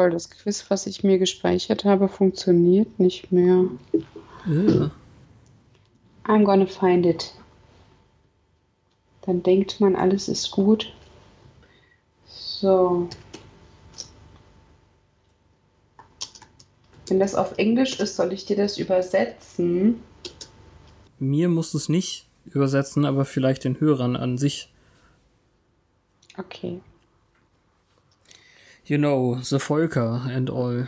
Toll, das Quiz, was ich mir gespeichert habe, funktioniert nicht mehr. Ja. I'm gonna find it. Dann denkt man, alles ist gut. So. Wenn das auf Englisch ist, soll ich dir das übersetzen? Mir musst du es nicht übersetzen, aber vielleicht den Hörern an sich. Okay. You know, the Volker and all.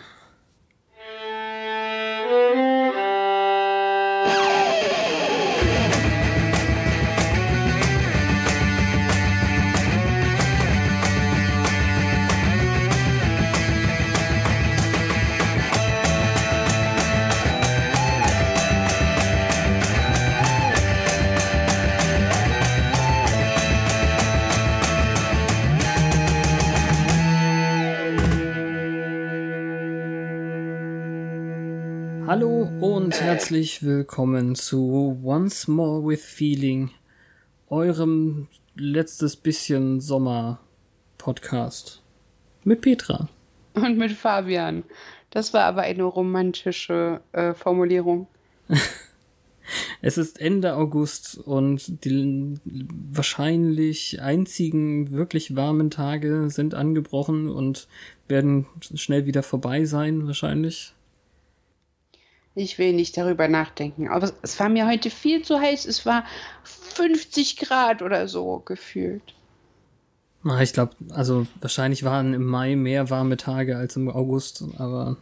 Und herzlich willkommen zu Once More with Feeling, eurem letztes bisschen Sommer Podcast mit Petra. Und mit Fabian. Das war aber eine romantische äh, Formulierung. Es ist Ende August und die wahrscheinlich einzigen wirklich warmen Tage sind angebrochen und werden schnell wieder vorbei sein, wahrscheinlich. Ich will nicht darüber nachdenken. Aber es- war mir heute viel zu heiß. Es war 50 Grad oder so gefühlt. Ich glaube, also wahrscheinlich waren im Mai mehr warme Tage als im August, aber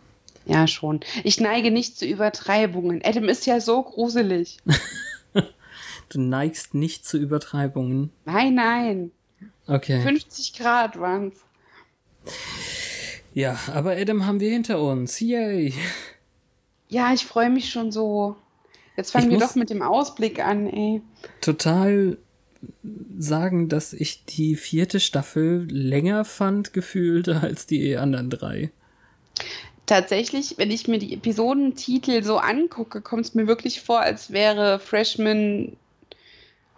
Ja, schon. Ich neige nicht zu Übertreibungen. Adam ist ja so gruselig. du neigst nicht zu Übertreibungen. Nein, nein. Okay. 50 Grad waren's. Ja, aber Adam haben wir hinter uns. Yay. Ja, ich freue mich schon so. Jetzt fangen Ich wir doch mit dem Ausblick an, ey. Total sagen, dass ich die vierte Staffel länger fand gefühlt als die anderen drei. Tatsächlich, wenn ich mir die Episodentitel so angucke, kommt es mir wirklich vor, als wäre Freshman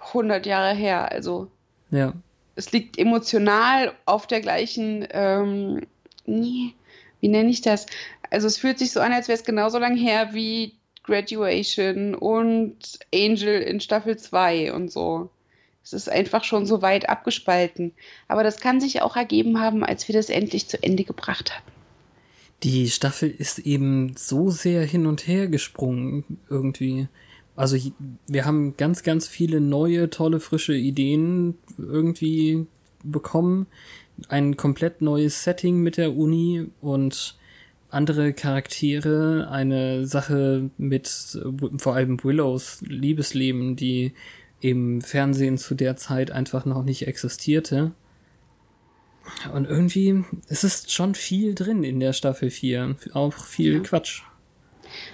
100 Jahre her. Also Ja. es liegt emotional auf der gleichen, ähm, nee, wie nenne ich das? Also es fühlt sich so an, als wäre es genauso lang her wie Graduation und Angel in Staffel 2 und so. Es ist einfach schon so weit abgespalten. Aber das kann sich auch ergeben haben, als wir das endlich zu Ende gebracht haben. Die Staffel ist eben so sehr hin und her gesprungen irgendwie. Also wir haben ganz, ganz viele neue, tolle, frische Ideen irgendwie bekommen. Ein komplett neues Setting mit der Uni und andere Charaktere, eine Sache mit vor allem Willows Liebesleben, die im Fernsehen zu der Zeit einfach noch nicht existierte. Und irgendwie es ist schon viel drin in der Staffel 4. Auch viel Ja. Quatsch.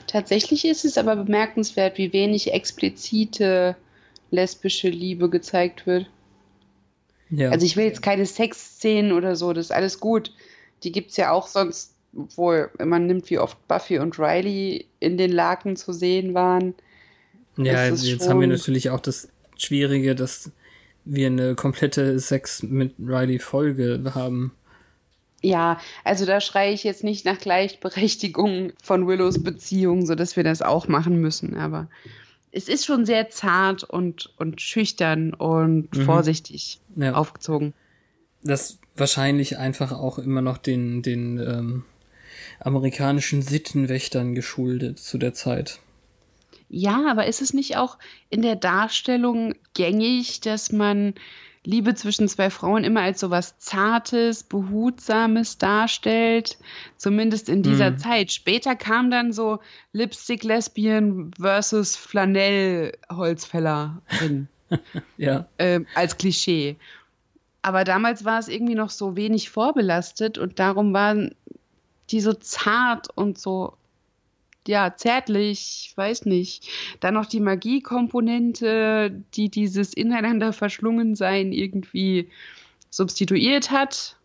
Tatsächlich ist es aber bemerkenswert, wie wenig explizite lesbische Liebe gezeigt wird. Ja. Also ich will jetzt keine Sexszenen oder so, das ist alles gut. Die gibt's ja auch sonst, obwohl man nimmt, wie oft Buffy und Riley in den Laken zu sehen waren. ja, es jetzt haben wir natürlich auch das Schwierige, dass wir eine komplette Sex mit Riley Folge haben. Ja, also da schreie ich jetzt nicht nach Gleichberechtigung von Willows Beziehung, sodass wir das auch machen müssen. Aber es ist schon sehr zart und, und schüchtern und Mhm. vorsichtig Ja. aufgezogen. Das wahrscheinlich einfach auch immer noch den, den ähm, amerikanischen Sittenwächtern geschuldet zu der Zeit. Ja, aber ist es nicht auch in der Darstellung gängig, dass man Liebe zwischen zwei Frauen immer als so was Zartes, Behutsames darstellt? Zumindest in dieser Mhm. Zeit. Später kam dann so Lipstick Lesbian versus Flanell Holzfällerin Ja. ähm, als Klischee. Aber damals war es irgendwie noch so wenig vorbelastet und darum waren die so zart und so, ja, zärtlich, weiß nicht. Dann noch die Magiekomponente, die dieses ineinander verschlungen sein irgendwie substituiert hat.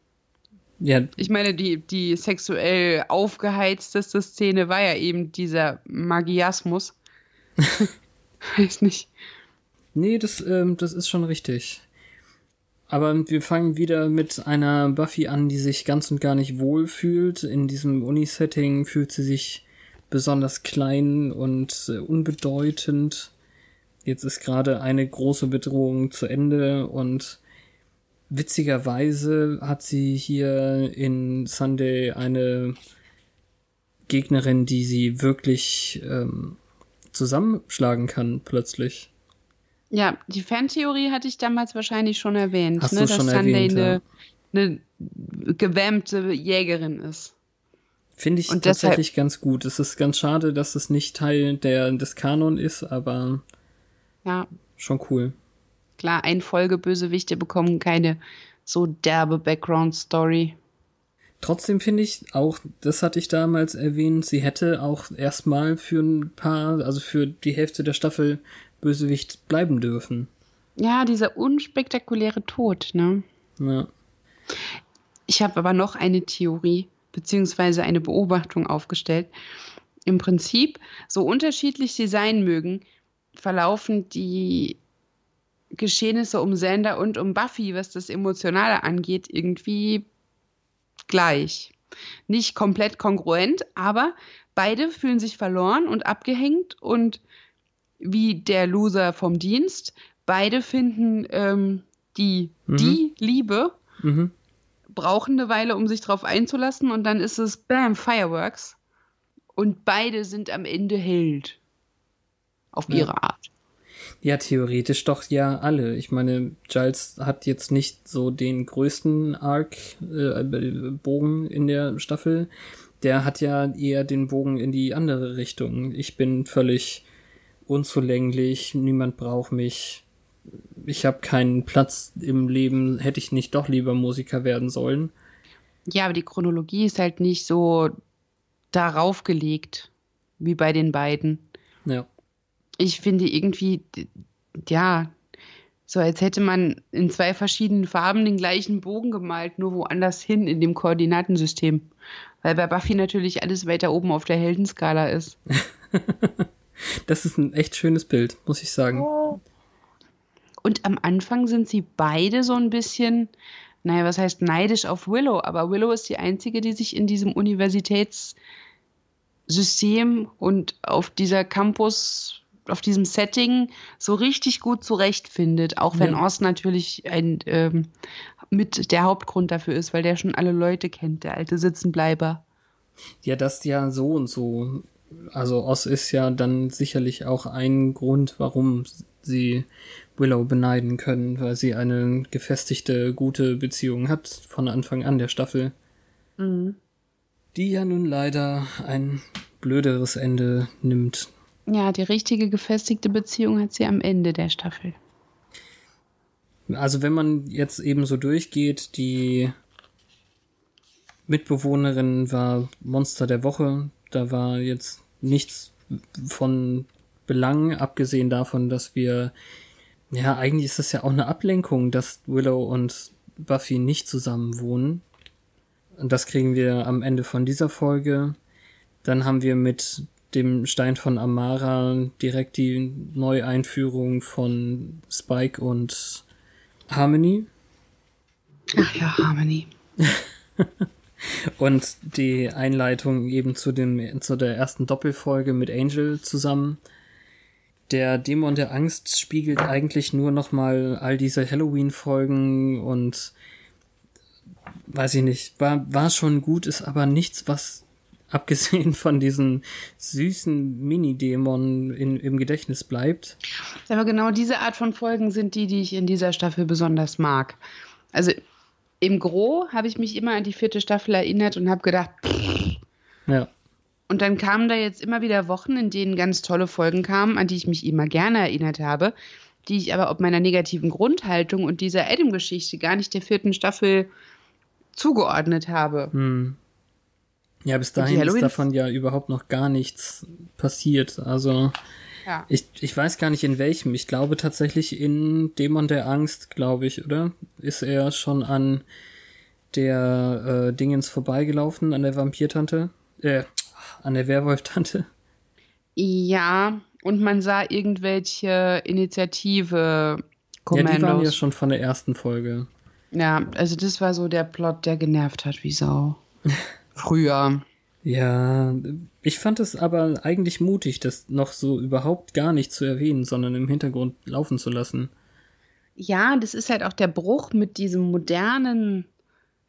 Ja. Ich meine, die, die sexuell aufgeheizteste Szene war ja eben dieser Magiasmus. Weiß nicht. Nee, das, ähm, das ist schon richtig. Aber wir fangen wieder mit einer Buffy an, die sich ganz und gar nicht wohl fühlt. In diesem Uni-Setting fühlt sie sich besonders klein und äh, unbedeutend. Jetzt ist gerade eine große Bedrohung zu Ende und witzigerweise hat sie hier in Sunday eine Gegnerin, die sie wirklich ähm, zusammenschlagen kann, plötzlich. Ja, die Fantheorie hatte ich damals wahrscheinlich schon erwähnt, Hast ne, du dass schon Sunday erwähnt, eine, ja. eine gewämmte Jägerin ist. Finde ich Und tatsächlich deshalb, ganz gut. Es ist ganz schade, dass es nicht Teil der, des Kanon ist, aber ja. schon cool. Klar, ein Folgebösewichte bekommen keine so derbe Background-Story. Trotzdem finde ich auch, das hatte ich damals erwähnt, sie hätte auch erstmal für ein paar, also für die Hälfte der Staffel Bösewicht bleiben dürfen. Ja, dieser unspektakuläre Tod, ne? Ja. Ich habe aber noch eine Theorie, beziehungsweise eine Beobachtung aufgestellt. Im Prinzip, so unterschiedlich sie sein mögen, verlaufen die Geschehnisse um Sander und um Buffy, was das Emotionale angeht, irgendwie gleich. Nicht komplett kongruent, aber beide fühlen sich verloren und abgehängt und wie der Loser vom Dienst. Beide finden ähm, die, mhm. die Liebe, mhm. Brauchen eine Weile, um sich darauf einzulassen und dann ist es Bam, Fireworks. Und beide sind am Ende Held. Auf ja. ihre Art. Ja, theoretisch doch ja alle. Ich meine, Giles hat jetzt nicht so den größten Arc äh, Bogen in der Staffel. Der hat ja eher den Bogen in die andere Richtung. Ich bin völlig unzulänglich, niemand braucht mich. Ich habe keinen Platz im Leben, hätte ich nicht doch lieber Musiker werden sollen. Ja, aber die Chronologie ist halt nicht so darauf gelegt wie bei den beiden. Ja ich finde irgendwie, ja, so als hätte man in zwei verschiedenen Farben den gleichen Bogen gemalt, nur woanders hin in dem Koordinatensystem. Weil bei Buffy natürlich alles weiter oben auf der Heldenskala ist. das ist ein echt schönes Bild, muss ich sagen. Und am Anfang sind sie beide so ein bisschen, naja, was heißt neidisch auf Willow, aber Willow ist die einzige, die sich in diesem Universitätssystem und auf dieser Campus auf diesem Setting so richtig gut zurechtfindet, auch wenn ja. Oz natürlich ein, ähm, mit der Hauptgrund dafür ist, weil der schon alle Leute kennt, der alte Sitzenbleiber. Ja, das ja so und so. Also Oz ist ja dann sicherlich auch ein Grund, warum sie Willow beneiden können, weil sie eine gefestigte, gute Beziehung hat von Anfang an der Staffel. Mhm. Die ja nun leider ein blöderes Ende nimmt. Ja, die richtige gefestigte Beziehung hat sie am Ende der Staffel. Also wenn man jetzt eben so durchgeht, die Mitbewohnerin war Monster der Woche. Da war jetzt nichts von Belang, abgesehen davon, dass wir, ja, eigentlich ist das ja auch eine Ablenkung, dass Willow und Buffy nicht zusammen wohnen. Und das kriegen wir am Ende von dieser Folge. Dann haben wir mit dem Stein von Amara direkt die Neueinführung von Spike und Harmony. Ach ja, Harmony. und die Einleitung eben zu dem zu der ersten Doppelfolge mit Angel zusammen. Der Dämon der Angst spiegelt eigentlich nur noch mal all diese Halloween Folgen und weiß ich nicht, war war schon gut, ist aber nichts, was abgesehen von diesen süßen Mini-Dämonen im Gedächtnis bleibt. Aber genau diese Art von Folgen sind die, die ich in dieser Staffel besonders mag. Also im Gro habe ich mich immer an die vierte Staffel erinnert und habe gedacht, pff. ja. Und dann kamen da jetzt immer wieder Wochen, in denen ganz tolle Folgen kamen, an die ich mich immer gerne erinnert habe, die ich aber ob meiner negativen Grundhaltung und dieser Adam-Geschichte gar nicht der vierten Staffel zugeordnet habe. Hm. Ja, bis dahin ist davon ja überhaupt noch gar nichts passiert. Also ja. ich, ich weiß gar nicht in welchem. Ich glaube tatsächlich in Dämon der Angst, glaube ich, oder? Ist er schon an der äh, Dingens vorbeigelaufen, an der Vampirtante? Äh, an der Werwolf-Tante? Ja, und man sah irgendwelche Initiative. Kommandos. Ja, die waren ja schon von der ersten Folge. Ja, also das war so der Plot, der genervt hat wie Sau. Früher. Ja, ich fand es aber eigentlich mutig, das noch so überhaupt gar nicht zu erwähnen, sondern im Hintergrund laufen zu lassen. Ja, das ist halt auch der Bruch mit diesem modernen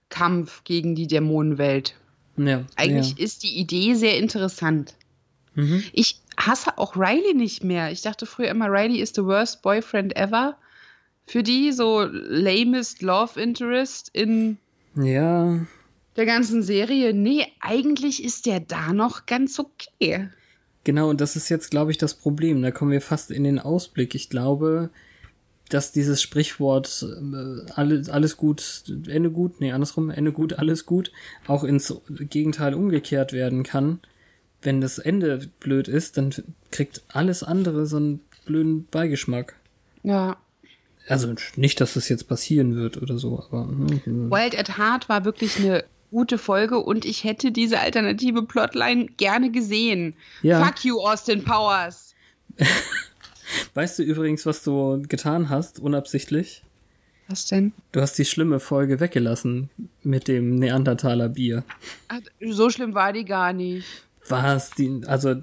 Kampf gegen die Dämonenwelt. Ja, Eigentlich ja. ist die Idee sehr interessant. Mhm. Ich hasse auch Riley nicht mehr. Ich dachte früher immer, Riley ist the worst boyfriend ever. Für die so lamest Love Interest in ja. der ganzen Serie. Nee, eigentlich ist der da noch ganz okay. Genau, und das ist jetzt, glaube ich, das Problem. Da kommen wir fast in den Ausblick. Ich glaube, dass dieses Sprichwort äh, alles, alles gut, Ende gut, nee, andersrum, Ende gut, alles gut, auch ins Gegenteil umgekehrt werden kann. Wenn das Ende blöd ist, dann kriegt alles andere so einen blöden Beigeschmack. Ja. Also nicht, dass das jetzt passieren wird oder so, aber. Hm, Wild at Heart war wirklich eine gute Folge und ich hätte diese alternative Plotline gerne gesehen. Ja. Fuck you, Austin Powers. Weißt du übrigens, was du getan hast, unabsichtlich? Was denn? Du hast die schlimme Folge weggelassen mit dem Neandertaler Bier. Ach, so schlimm war die gar nicht. Was? Die, also.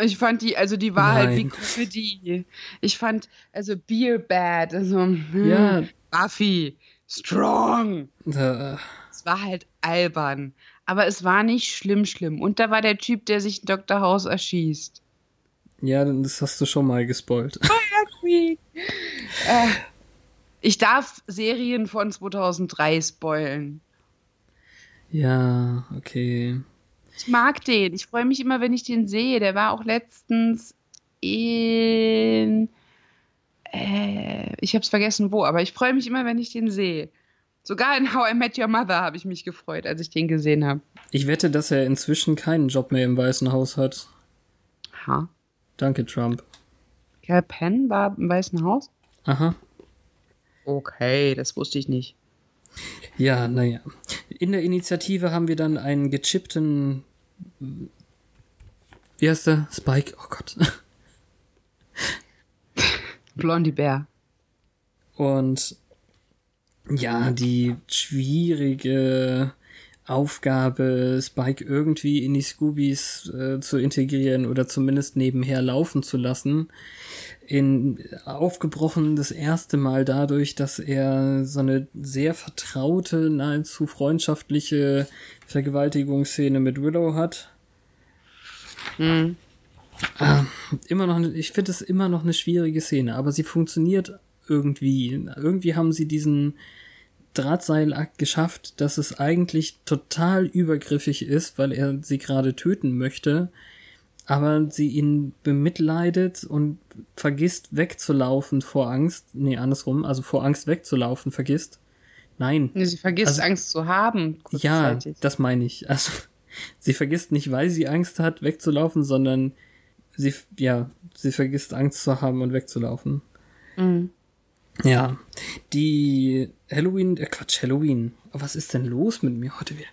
Ich fand die, also die war Nein. halt wie Comedy. Ich fand, also Beer Bad, also hm, ja. Buffy, Strong. Äh. Es war halt albern. Aber es war nicht schlimm, schlimm. Und da war der Typ, der sich Dr. House erschießt. Ja, das hast du schon mal gespoilt. äh, ich darf Serien von 2003 spoilen. Ja, okay. Ich mag den. Ich freue mich immer, wenn ich den sehe. Der war auch letztens in. Äh, ich habe es vergessen, wo, aber ich freue mich immer, wenn ich den sehe. Sogar in How I Met Your Mother habe ich mich gefreut, als ich den gesehen habe. Ich wette, dass er inzwischen keinen Job mehr im Weißen Haus hat. Ha. Danke, Trump. Cal Penn war im Weißen Haus? Aha. Okay, das wusste ich nicht. Ja, naja. In der Initiative haben wir dann einen gechippten. Wie heißt der? Spike? Oh Gott. Blondie Bär. Und ja, die schwierige Aufgabe, Spike irgendwie in die Scoobies äh, zu integrieren oder zumindest nebenher laufen zu lassen. In, aufgebrochen das erste Mal dadurch, dass er so eine sehr vertraute, nahezu freundschaftliche Vergewaltigungsszene mit Willow hat. Mhm. Ah, immer noch, ich finde es immer noch eine schwierige Szene, aber sie funktioniert irgendwie. Irgendwie haben sie diesen, Drahtseilakt geschafft, dass es eigentlich total übergriffig ist, weil er sie gerade töten möchte, aber sie ihn bemitleidet und vergisst wegzulaufen vor Angst. Nee, andersrum, also vor Angst wegzulaufen vergisst. Nein. Sie vergisst also, Angst zu haben. Ja, das meine ich. Also sie vergisst nicht, weil sie Angst hat, wegzulaufen, sondern sie, ja, sie vergisst Angst zu haben und wegzulaufen. Mhm. Ja, die Halloween, äh Quatsch, Halloween. Was ist denn los mit mir heute wieder?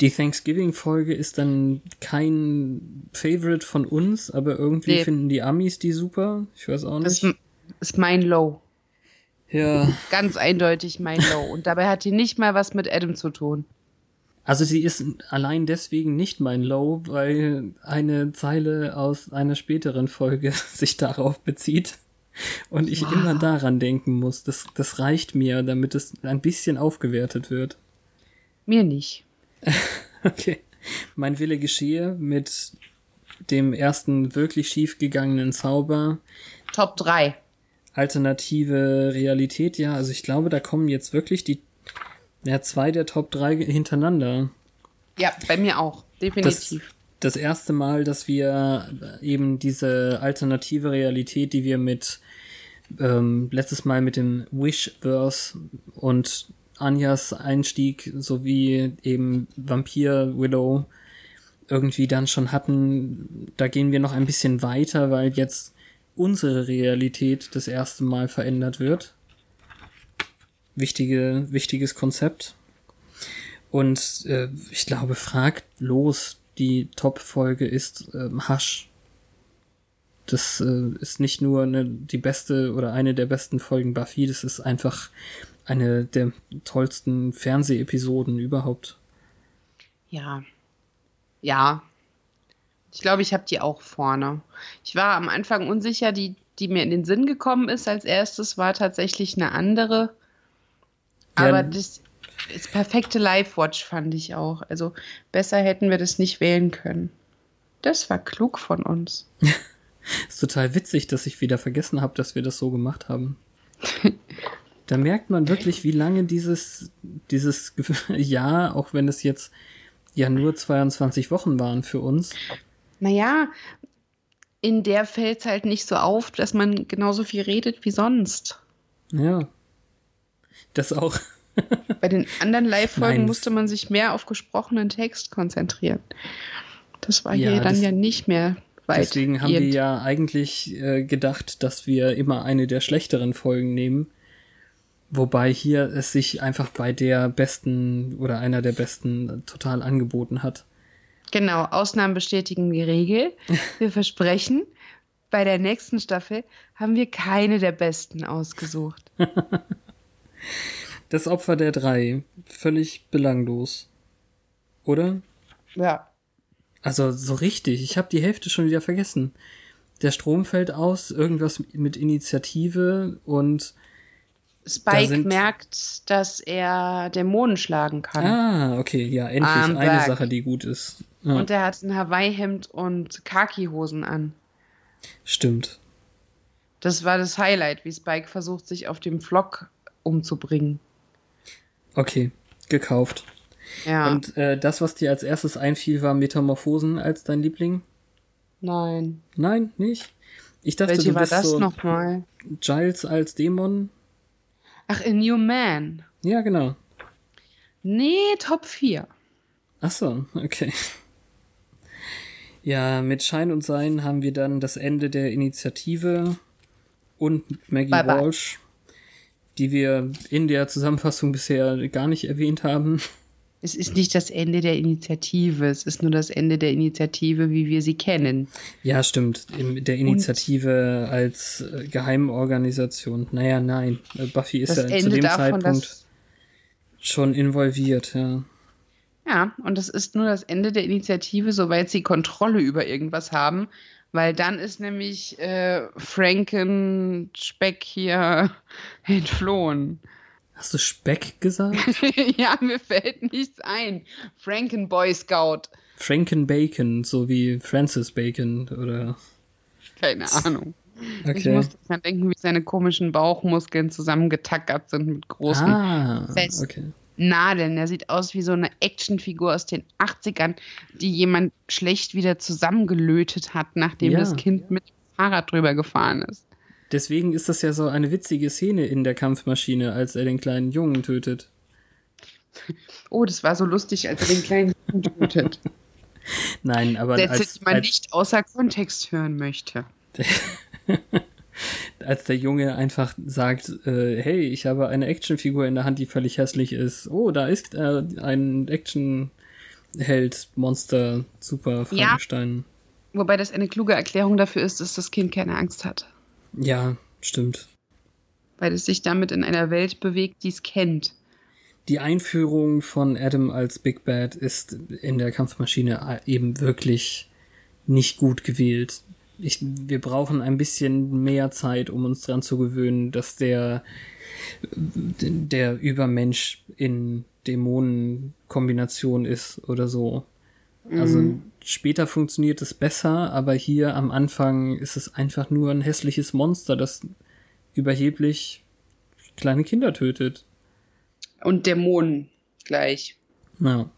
Die Thanksgiving-Folge ist dann kein Favorite von uns, aber irgendwie nee. finden die Amis die super. Ich weiß auch nicht. Das ist mein Low. Ja. Ganz eindeutig mein Low. Und dabei hat die nicht mal was mit Adam zu tun. Also sie ist allein deswegen nicht mein Low, weil eine Zeile aus einer späteren Folge sich darauf bezieht. Und ich wow. immer daran denken muss. Das, das reicht mir, damit es ein bisschen aufgewertet wird. Mir nicht. okay. Mein Wille geschehe mit dem ersten wirklich schiefgegangenen Zauber. Top 3. Alternative Realität, ja. Also ich glaube, da kommen jetzt wirklich die ja, zwei der Top 3 hintereinander. Ja, bei mir auch. Definitiv. Das, erste Mal, dass wir eben diese alternative Realität, die wir mit ähm, letztes Mal mit dem Wish-Verse und Anjas Einstieg sowie eben Vampir Willow irgendwie dann schon hatten, da gehen wir noch ein bisschen weiter, weil jetzt unsere Realität das erste Mal verändert wird. Wichtige, wichtiges Konzept. Und äh, ich glaube, fragt los, die Top-Folge ist äh, Hush. Das äh, ist nicht nur eine, die beste oder eine der besten Folgen Buffy, das ist einfach eine der tollsten Fernsehepisoden überhaupt. Ja. Ja. Ich glaube, ich habe die auch vorne. Ich war am Anfang unsicher, die, die mir in den Sinn gekommen ist als erstes, war tatsächlich eine andere. Ja, Aber das ist perfekte Live-Watch, fand ich auch. Also besser hätten wir das nicht wählen können. Das war klug von uns. ist total witzig, dass ich wieder vergessen habe, dass wir das so gemacht haben. da merkt man wirklich, wie lange dieses, dieses Jahr, auch wenn es jetzt ja nur 22 Wochen waren für uns. Naja, in der fällt es halt nicht so auf, dass man genauso viel redet wie sonst. Ja. Das auch. Bei den anderen Live-Folgen musste man sich mehr auf gesprochenen Text konzentrieren. Das war ja, hier dann ja nicht mehr weit. Deswegen haben wir ja eigentlich äh, gedacht, dass wir immer eine der schlechteren Folgen nehmen. Wobei hier es sich einfach bei der besten oder einer der besten total angeboten hat. Genau, Ausnahmen bestätigen die Regel. Wir versprechen, bei der nächsten Staffel haben wir keine der besten ausgesucht. das Opfer der drei. Völlig belanglos. Oder? Ja. Also so richtig. Ich habe die Hälfte schon wieder vergessen. Der Strom fällt aus, irgendwas mit Initiative und Spike da merkt, dass er Dämonen schlagen kann. Ah, okay, ja, endlich I'm eine back. Sache, die gut ist. Ja. Und er hat ein Hawaii-Hemd und Khaki-Hosen an. Stimmt. Das war das Highlight, wie Spike versucht, sich auf dem Flock umzubringen. Okay, gekauft. Ja. Und äh, das, was dir als erstes einfiel, war Metamorphosen als dein Liebling? Nein. Nein, nicht? Ich dachte, Welche du war bist das so nochmal? Giles als Dämon. Ach, in New Man. Ja, genau. Nee, Top 4. Ach so, okay. Ja, mit Schein und Sein haben wir dann das Ende der Initiative und Maggie bye Walsh. Die wir in der Zusammenfassung bisher gar nicht erwähnt haben. Es ist nicht das Ende der Initiative, es ist nur das Ende der Initiative, wie wir sie kennen. Ja, stimmt. Der Initiative Und als äh, Geheimorganisation. Naja, nein. Buffy ist ja Ende zu dem davon, Zeitpunkt schon involviert, ja. Ja, und das ist nur das Ende der Initiative, soweit sie Kontrolle über irgendwas haben. Weil dann ist nämlich äh, Franken-Speck hier entflohen. Hast du Speck gesagt? ja, mir fällt nichts ein. Franken Boy Scout. Franken Bacon, so wie Francis Bacon oder. Keine Ahnung. Okay. Ich musste dran denken, wie seine komischen Bauchmuskeln zusammengetackert sind mit großen ah, okay. Nadeln. Er sieht aus wie so eine Actionfigur aus den 80ern, die jemand schlecht wieder zusammengelötet hat, nachdem ja. das Kind mit dem Fahrrad drüber gefahren ist. Deswegen ist das ja so eine witzige Szene in der Kampfmaschine, als er den kleinen Jungen tötet. Oh, das war so lustig, als er den kleinen Jungen tötet. Nein, aber Sätze, als, die man als, nicht außer Kontext hören möchte. als der Junge einfach sagt, äh, hey, ich habe eine Actionfigur in der Hand, die völlig hässlich ist. Oh, da ist äh, ein Actionheld, Monster, Super Frankenstein. Ja, wobei das eine kluge Erklärung dafür ist, dass das Kind keine Angst hat. Ja, stimmt. Weil es sich damit in einer Welt bewegt, die es kennt. Die Einführung von Adam als Big Bad ist in der Kampfmaschine eben wirklich nicht gut gewählt. Ich, wir brauchen ein bisschen mehr Zeit, um uns dran zu gewöhnen, dass der, der Übermensch in Dämonenkombination ist oder so. Also mhm. später funktioniert es besser, aber hier am Anfang ist es einfach nur ein hässliches Monster, das überheblich kleine Kinder tötet. Und Dämonen gleich. Ja.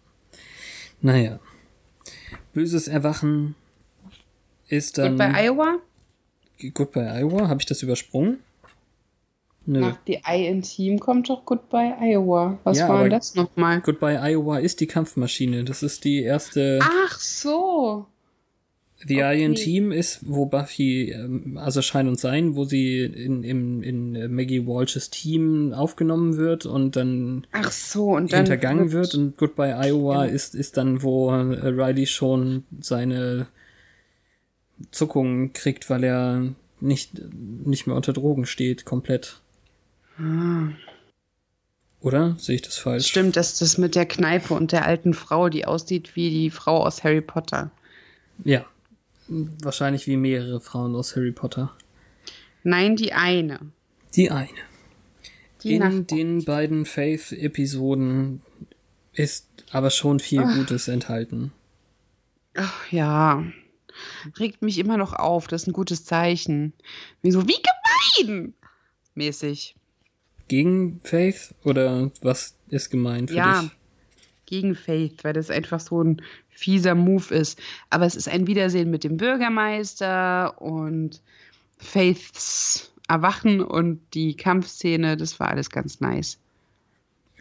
Naja. Böses Erwachen ist dann. Gut bei Iowa? Gut bei Iowa? Habe ich das übersprungen? Nö. Nach The Eye in Team kommt doch Goodbye Iowa. Was Ja, war denn das nochmal? Goodbye Iowa ist die Kampfmaschine. Das ist die erste. Ach so. The okay. Iron Team ist, wo Buffy, ähm, also Schein und Sein, wo sie in, in, in Maggie Walsh's Team aufgenommen wird und dann Ach so. Und dann hintergangen wird. Und Goodbye Iowa Genau. ist, ist dann, wo äh, Riley schon seine Zuckungen kriegt, weil er nicht, nicht mehr unter Drogen steht, komplett. Ah. Oder? Sehe ich das falsch? Stimmt, das das mit der Kneipe und der alten Frau, die aussieht wie die Frau aus Harry Potter. Ja. Wahrscheinlich wie mehrere Frauen aus Harry Potter. Nein, die eine. Die eine. Die In Nachbarin. den beiden Faith-Episoden ist aber schon viel Gutes enthalten. Ach, ja. Regt mich immer noch auf. Das ist ein gutes Zeichen. Wie so, wie gemein! Mäßig. Gegen Faith oder was ist gemeint für Ja. dich? Gegen Faith, weil das einfach so ein fieser Move ist. Aber es ist ein Wiedersehen mit dem Bürgermeister und Faiths Erwachen und die Kampfszene. Das war alles ganz nice.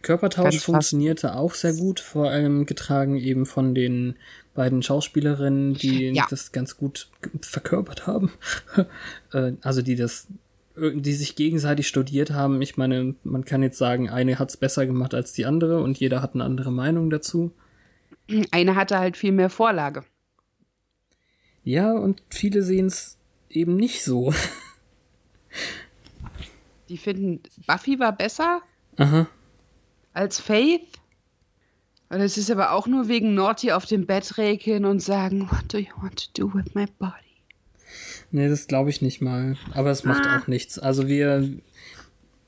Körpertausch funktionierte auch sehr gut, vor allem getragen eben von den beiden Schauspielerinnen, die Ja. das ganz gut verkörpert haben. Äh, also die das, die sich gegenseitig studiert haben. Ich meine, man kann jetzt sagen, eine hat's besser gemacht als die andere und jeder hat eine andere Meinung dazu. Eine hatte halt viel mehr Vorlage. Ja, und viele sehen's eben nicht so. Die finden, Buffy war besser Aha. als Faith. Und es ist aber auch nur wegen Naughty auf dem Bett räkeln und sagen, what do you want to do with my body? Nee, das glaube ich nicht mal. Aber es macht Ah. auch nichts. Also wir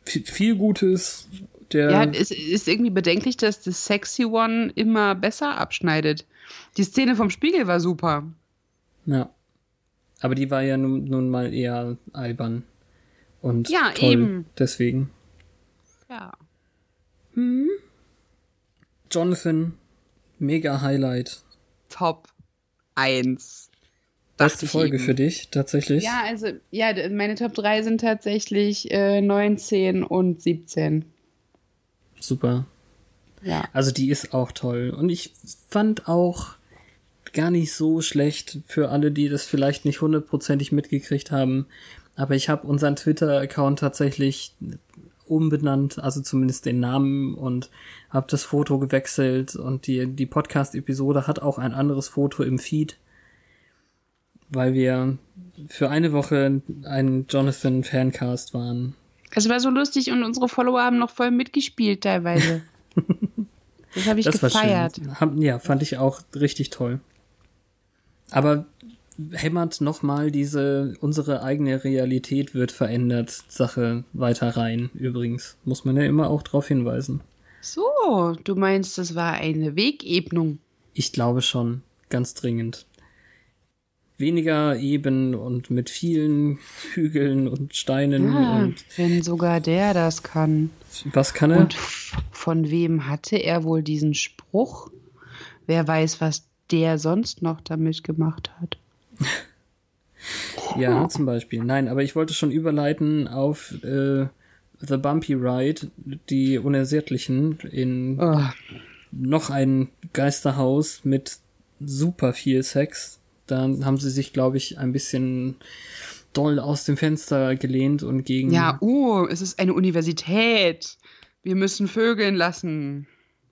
vi- viel Gutes. Der Ja, es ist irgendwie bedenklich, dass das Sexy One immer besser abschneidet. Die Szene vom Spiegel war super. Ja. Aber die war ja nun, nun mal eher albern. Und Ja, toll. eben. Deswegen. Ja. Jonathan, mega Highlight. Top 1. Beste Folge eben. für dich, tatsächlich. Ja, also, ja, meine Top 3 sind tatsächlich äh, 19 und 17. Super. Ja. Also die ist auch toll. Und ich fand auch gar nicht so schlecht für alle, die das vielleicht nicht hundertprozentig mitgekriegt haben. Aber ich habe unseren Twitter-Account tatsächlich umbenannt, also zumindest den Namen und habe das Foto gewechselt und die, die Podcast-Episode hat auch ein anderes Foto im Feed, weil wir für eine Woche ein Jonathan-Fancast waren. Es war so lustig und unsere Follower haben noch voll mitgespielt teilweise. das habe ich das gefeiert. war schön. Ja, fand ich auch richtig toll. Aber hämmert nochmal diese, unsere eigene Realität wird verändert, Sache weiter rein, übrigens. Muss man ja immer auch darauf hinweisen. So, du meinst, das war eine Wegebnung. Ich glaube schon, ganz dringend. Weniger eben und mit vielen Hügeln und Steinen Ja, und wenn sogar der das kann. was kann er? Und von wem hatte er wohl diesen Spruch? Wer weiß, was der sonst noch damit gemacht hat. Ja, zum Beispiel. Nein, aber ich wollte schon überleiten auf äh, The Bumpy Ride, die Unersättlichen, in Oh, noch ein Geisterhaus mit super viel Sex. Da haben sie sich, glaube ich, ein bisschen doll aus dem Fenster gelehnt und gegen. ja, uh, es ist eine Universität. Wir müssen vögeln lassen.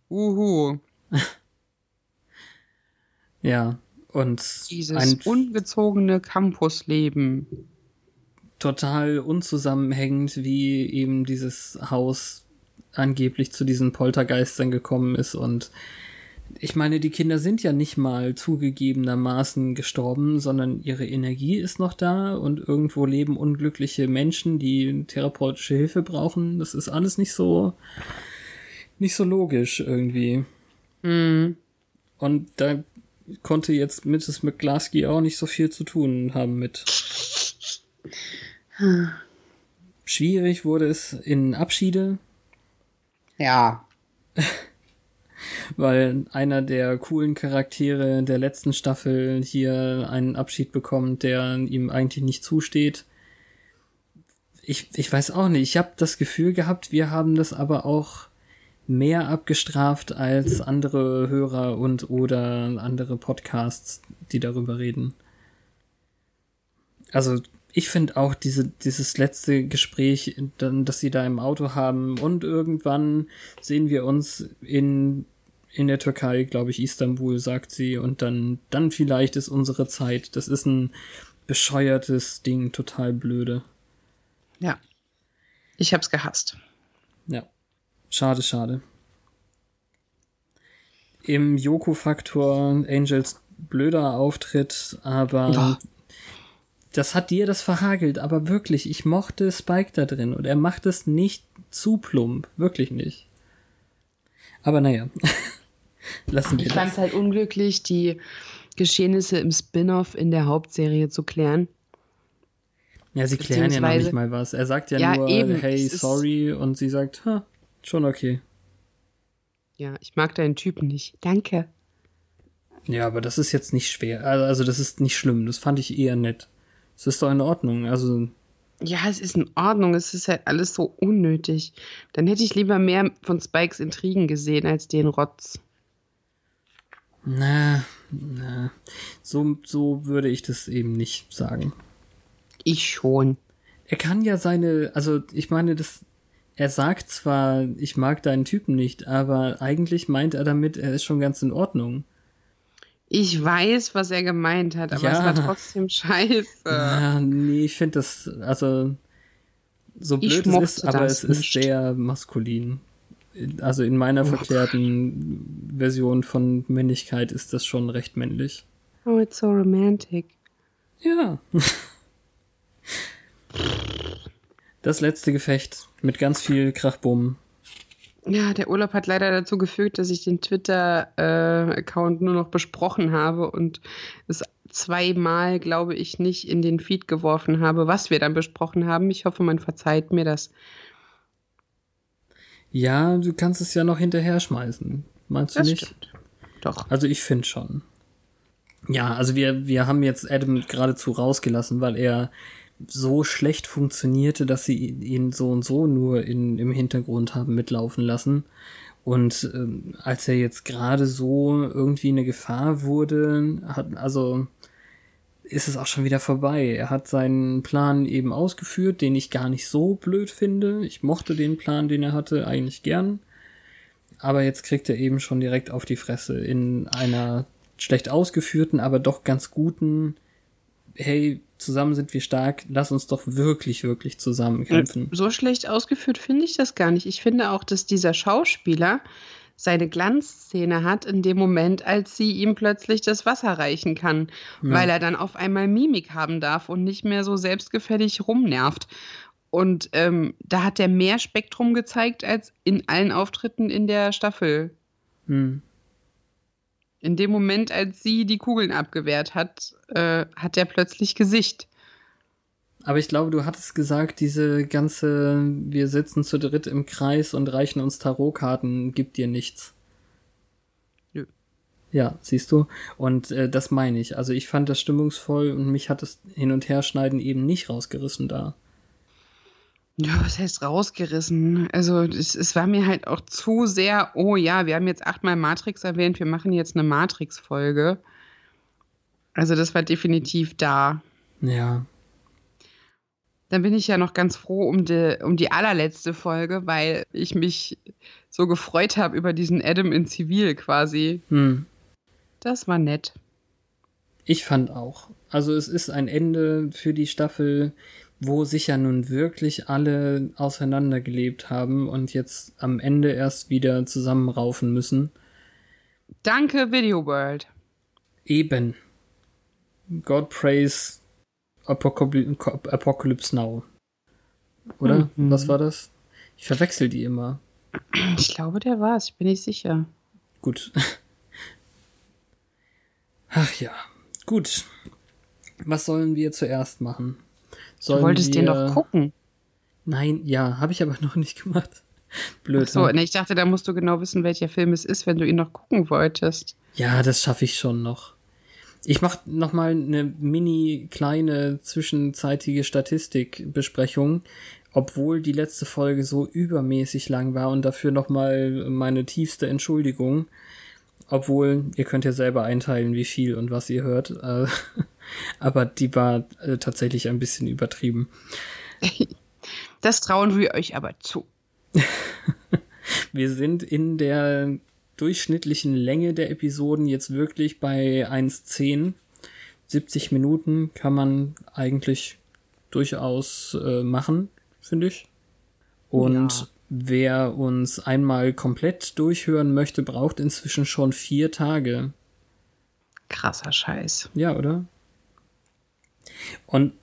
Uhu. Ja. Und Dieses ein ungezogene Campusleben. total unzusammenhängend, wie eben dieses Haus angeblich zu diesen Poltergeistern gekommen ist und ich meine, die Kinder sind ja nicht mal zugegebenermaßen gestorben, sondern ihre Energie ist noch da und irgendwo leben unglückliche Menschen, die therapeutische Hilfe brauchen. Das ist alles nicht so, nicht so logisch irgendwie. Hm. Und da konnte jetzt Mrs. McGlasky auch nicht so viel zu tun haben mit. Schwierig wurde es in Abschiede, Ja. weil einer der coolen Charaktere der letzten Staffel hier einen Abschied bekommt, der ihm eigentlich nicht zusteht. Ich, ich weiß auch nicht. Ich habe das Gefühl gehabt, wir haben das aber auch mehr abgestraft als andere Hörer und oder andere Podcasts, die darüber reden. Also ich finde auch diese, dieses letzte Gespräch, dann, dass sie da im Auto haben und irgendwann sehen wir uns in, in der Türkei, glaube ich, Istanbul, sagt sie, und dann, dann vielleicht ist unsere Zeit. Das ist ein bescheuertes Ding, total blöde. Ja. Ich hab's gehasst. Ja. Schade, schade. Im Yoko-Faktor Angels blöder Auftritt, aber ja. das hat dir das verhagelt, aber wirklich, ich mochte Spike da drin und er macht es nicht zu plump, wirklich nicht. Aber naja, lassen wir ich das. Ich fand es halt unglücklich, die Geschehnisse im Spin-off in der Hauptserie zu klären. Ja, sie klären ja noch nicht mal was. Er sagt ja, ja nur, eben, hey, sorry, und sie sagt, ha, schon okay. Ja, ich mag deinen Typen nicht. Danke. Ja, aber das ist jetzt nicht schwer. Also, also das ist nicht schlimm. Das fand ich eher nett. Es ist doch in Ordnung. Also. Ja, es ist in Ordnung. Es ist halt alles so unnötig. Dann hätte ich lieber mehr von Spikes Intrigen gesehen als den Rotz. Na, na. So, so würde ich das eben nicht sagen. Ich schon. Er kann ja seine, also ich meine, das, er sagt zwar, ich mag deinen Typen nicht, aber eigentlich meint er damit, er ist schon ganz in Ordnung. Ich weiß, was er gemeint hat, aber ja. es war trotzdem scheiße. Ja, nee, ich finde das, also, so blöd es ist, aber es nicht. ist sehr maskulin. Also in meiner oh verklärten Gott. Version von Männlichkeit ist das schon recht männlich. Oh, it's so romantic. Ja. Das letzte Gefecht mit ganz viel Krachbumm. Ja, der Urlaub hat leider dazu geführt, dass ich den Twitter-Account äh, nur noch besprochen habe und es zweimal, glaube ich, nicht in den Feed geworfen habe, was wir dann besprochen haben. Ich hoffe, man verzeiht mir das. Ja, du kannst es ja noch hinterher schmeißen. Meinst du das nicht? Stimmt. Doch. Also ich finde schon. Ja, also wir, wir haben jetzt Adam geradezu rausgelassen, weil er so schlecht funktionierte, dass sie ihn so und so nur in, im Hintergrund haben mitlaufen lassen. Und ähm, als er jetzt gerade so irgendwie eine Gefahr wurde, hat, also ist es auch schon wieder vorbei. Er hat seinen Plan eben ausgeführt, den ich gar nicht so blöd finde. Ich mochte den Plan, den er hatte, eigentlich gern. Aber jetzt kriegt er eben schon direkt auf die Fresse in einer schlecht ausgeführten, aber doch ganz guten, hey, zusammen sind wir stark, lass uns doch wirklich, wirklich zusammen kämpfen. So schlecht ausgeführt finde ich das gar nicht. Ich finde auch, dass dieser Schauspieler seine Glanzszene hat in dem Moment, als sie ihm plötzlich das Wasser reichen kann, ja. weil er dann auf einmal Mimik haben darf und nicht mehr so selbstgefällig rumnervt. Und ähm, da hat er mehr Spektrum gezeigt als in allen Auftritten in der Staffel. Hm. In dem Moment, als sie die Kugeln abgewehrt hat, äh, hat er plötzlich Gesicht. Aber ich glaube, du hattest gesagt, diese ganze, wir sitzen zu dritt im Kreis und reichen uns Tarotkarten, gibt dir nichts. Nö. Ja, siehst du? Und äh, das meine ich. Also ich fand das stimmungsvoll und mich hat das Hin- und Herschneiden eben nicht rausgerissen da. Ja, was heißt rausgerissen? Also es, es war mir halt auch zu sehr, oh ja, wir haben jetzt achtmal Matrix erwähnt, wir machen jetzt eine Matrix-Folge. Also das war definitiv da. Ja. Dann bin ich ja noch ganz froh um die, um die allerletzte Folge, weil ich mich so gefreut habe über diesen Adam in Zivil quasi. Hm. Das war nett. Ich fand auch. Also es ist ein Ende für die Staffel wo sich ja nun wirklich alle auseinandergelebt haben und jetzt am Ende erst wieder zusammenraufen müssen. Danke, Video World. Eben. God praise Apocalypse Now. Oder? Mhm. Was war das? Ich verwechsel die immer. Ich glaube, der war es. Ich bin nicht sicher. Gut. Ach ja. Gut. Was sollen wir zuerst machen? Sollen du wolltest wir... den doch gucken. Nein, ja, habe ich aber noch nicht gemacht. Blöd. Ach so, ne? ich dachte, da musst du genau wissen, welcher Film es ist, wenn du ihn noch gucken wolltest. Ja, das schaffe ich schon noch. Ich mache noch mal eine mini kleine zwischenzeitige Statistikbesprechung. obwohl die letzte Folge so übermäßig lang war und dafür nochmal meine tiefste Entschuldigung. Obwohl, ihr könnt ja selber einteilen, wie viel und was ihr hört. Aber die war äh, tatsächlich ein bisschen übertrieben. Das trauen wir euch aber zu. wir sind in der durchschnittlichen Länge der Episoden jetzt wirklich bei 1,10. 70 Minuten kann man eigentlich durchaus äh, machen finde ich. Und ja. wer uns einmal komplett durchhören möchte, braucht inzwischen schon vier Tage. Krasser Scheiß. Ja, oder? Und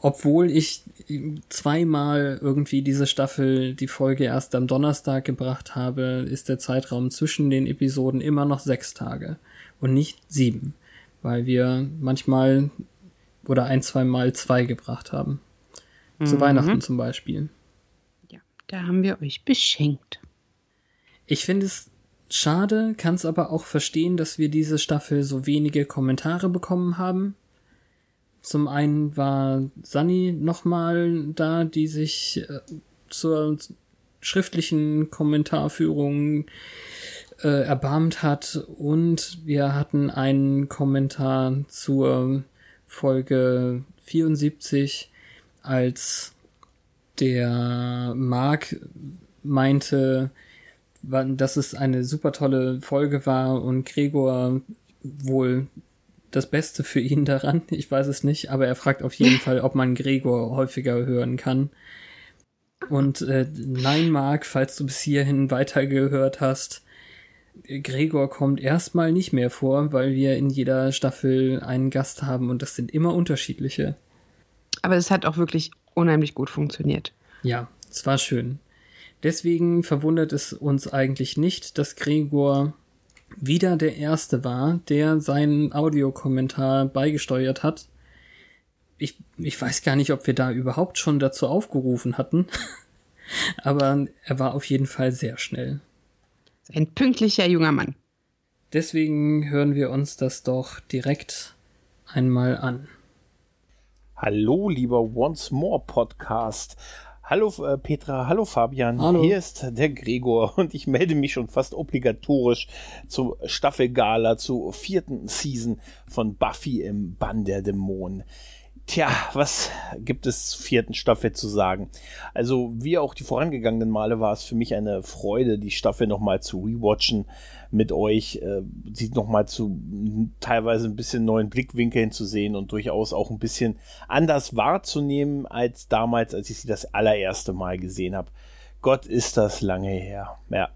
obwohl ich zweimal irgendwie diese Staffel die Folge erst am Donnerstag gebracht habe, ist der Zeitraum zwischen den Episoden immer noch sechs Tage und nicht sieben, weil wir manchmal oder ein, zwei Mal zwei gebracht haben. Mhm. Zu Weihnachten zum Beispiel. Ja, da haben wir euch beschenkt. Ich finde es schade, kann es aber auch verstehen, dass wir diese Staffel so wenige Kommentare bekommen haben. Zum einen war Sunny nochmal da, die sich äh, zur schriftlichen Kommentarführung äh, erbarmt hat. Und wir hatten einen Kommentar zur Folge 74 als der Mark meinte, dass es eine super tolle Folge war und Gregor wohl das Beste für ihn daran. Ich weiß es nicht, aber er fragt auf jeden Fall, ob man Gregor häufiger hören kann. Und äh, nein, Mark, falls du bis hierhin weitergehört hast, Gregor kommt erstmal nicht mehr vor, weil wir in jeder Staffel einen Gast haben und das sind immer unterschiedliche. Aber es hat auch wirklich unheimlich gut funktioniert. Ja, es war schön. Deswegen verwundert es uns eigentlich nicht, dass Gregor wieder der Erste war, der seinen Audiokommentar beigesteuert hat. Ich, ich weiß gar nicht, ob wir da überhaupt schon dazu aufgerufen hatten. Aber er war auf jeden Fall sehr schnell. Ein pünktlicher junger Mann. Deswegen hören wir uns das doch direkt einmal an. Hallo, lieber Once More Podcast. Hallo äh, Petra, hallo Fabian. Hallo. Hier ist der Gregor und ich melde mich schon fast obligatorisch zur Staffelgala, zur vierten Season von Buffy im Bann der Dämonen. Tja, was gibt es zur vierten Staffel zu sagen? Also, wie auch die vorangegangenen Male war es für mich eine Freude, die Staffel nochmal zu rewatchen mit euch, äh, sie nochmal zu teilweise ein bisschen neuen Blickwinkeln zu sehen und durchaus auch ein bisschen anders wahrzunehmen als damals, als ich sie das allererste Mal gesehen habe. Gott ist das lange her. Ja.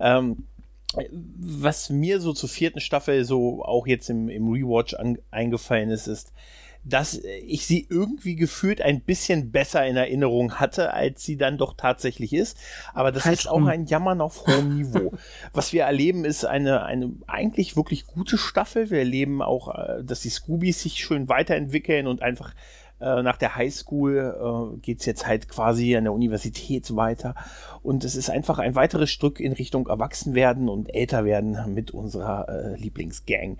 Ähm, was mir so zur vierten Staffel so auch jetzt im, im Rewatch an, eingefallen ist, ist, dass ich sie irgendwie gefühlt ein bisschen besser in Erinnerung hatte, als sie dann doch tatsächlich ist. Aber das heißt ist auch ein Jammern auf hohem Niveau. Was wir erleben, ist eine, eine eigentlich wirklich gute Staffel. Wir erleben auch, äh, dass die Scoobies sich schön weiterentwickeln und einfach äh, nach der Highschool äh, geht's jetzt halt quasi an der Universität weiter. Und es ist einfach ein weiteres Stück in Richtung Erwachsenwerden und Älterwerden mit unserer äh, Lieblingsgang.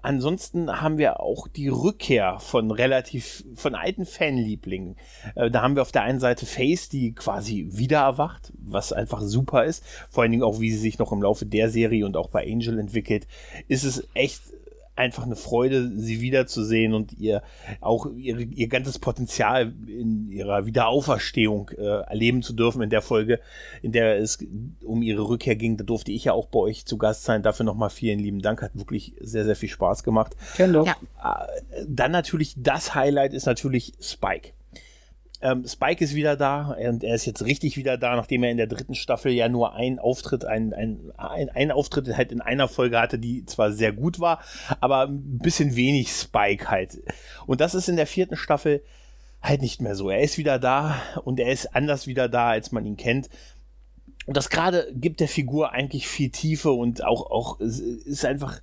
Ansonsten haben wir auch die Rückkehr von relativ, von alten Fanlieblingen. Äh, da haben wir auf der einen Seite Face, die quasi wieder erwacht, was einfach super ist. Vor allen Dingen auch, wie sie sich noch im Laufe der Serie und auch bei Angel entwickelt, ist es echt einfach eine Freude, sie wiederzusehen und ihr auch ihre, ihr ganzes Potenzial in ihrer Wiederauferstehung äh, erleben zu dürfen in der Folge, in der es um ihre Rückkehr ging. Da durfte ich ja auch bei euch zu Gast sein. Dafür nochmal vielen lieben Dank. Hat wirklich sehr, sehr viel Spaß gemacht. Kenn doch. Ja. Äh, dann natürlich das Highlight ist natürlich Spike. Ähm, Spike ist wieder da und er ist jetzt richtig wieder da, nachdem er in der dritten Staffel ja nur einen Auftritt, ein, ein, ein, ein Auftritt halt in einer Folge hatte, die zwar sehr gut war, aber ein bisschen wenig Spike halt. Und das ist in der vierten Staffel halt nicht mehr so. Er ist wieder da und er ist anders wieder da, als man ihn kennt. Und das gerade gibt der Figur eigentlich viel Tiefe und auch, auch ist einfach,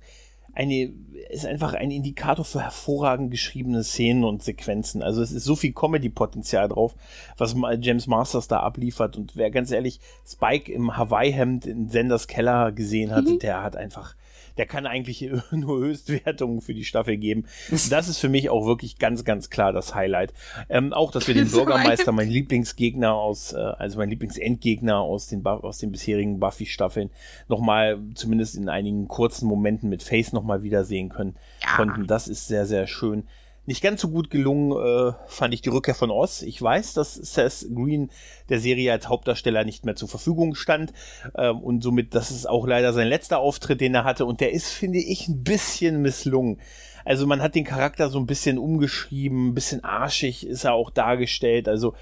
eine, ist einfach ein Indikator für hervorragend geschriebene Szenen und Sequenzen. Also es ist so viel Comedy-Potenzial drauf, was James Masters da abliefert. Und wer ganz ehrlich Spike im Hawaii-Hemd in Senders Keller gesehen hat, mhm. der hat einfach, der kann eigentlich nur Höchstwertungen für die Staffel geben. Das ist für mich auch wirklich ganz, ganz klar das Highlight. Ähm, auch, dass wir den Bürgermeister, mein Lieblingsgegner aus, äh, also mein Lieblingsendgegner aus den, aus den bisherigen Buffy-Staffeln, nochmal zumindest in einigen kurzen Momenten mit Face nochmal wiedersehen können ja. konnten. Das ist sehr, sehr schön. Nicht ganz so gut gelungen äh, fand ich die Rückkehr von Oz. Ich weiß, dass Seth Green der Serie als Hauptdarsteller nicht mehr zur Verfügung stand äh, und somit, das ist auch leider sein letzter Auftritt, den er hatte und der ist, finde ich, ein bisschen misslungen. Also man hat den Charakter so ein bisschen umgeschrieben, ein bisschen arschig ist er auch dargestellt. Also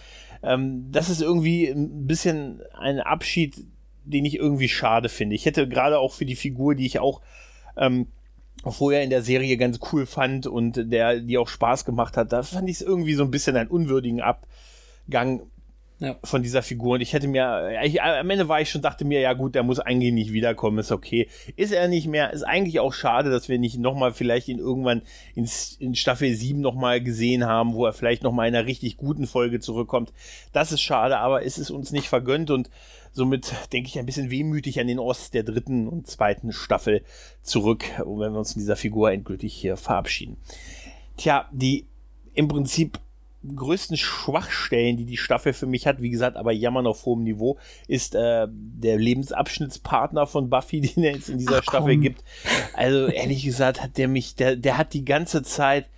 ähm, das ist irgendwie ein bisschen ein Abschied, den ich irgendwie schade finde. Ich hätte gerade auch für die Figur, die ich auch ähm, vorher in der Serie ganz cool fand und der, die auch Spaß gemacht hat, da fand ich es irgendwie so ein bisschen einen unwürdigen Abgang ja. von dieser Figur. Und ich hätte mir, ich, am Ende war ich schon, dachte mir, ja gut, der muss eigentlich nicht wiederkommen, ist okay. Ist er nicht mehr, ist eigentlich auch schade, dass wir nicht nochmal vielleicht ihn irgendwann in, in Staffel 7 nochmal gesehen haben, wo er vielleicht nochmal in einer richtig guten Folge zurückkommt. Das ist schade, aber es ist uns nicht vergönnt und somit denke ich ein bisschen wehmütig an den Ost der dritten und zweiten Staffel zurück, wenn wir uns in dieser Figur endgültig hier verabschieden. Tja, die im Prinzip größten Schwachstellen, die die Staffel für mich hat, wie gesagt, aber jammern auf hohem Niveau, ist äh, der Lebensabschnittspartner von Buffy, den er jetzt in dieser Ach, Staffel gibt. Also ehrlich gesagt hat der mich, der, der hat die ganze Zeit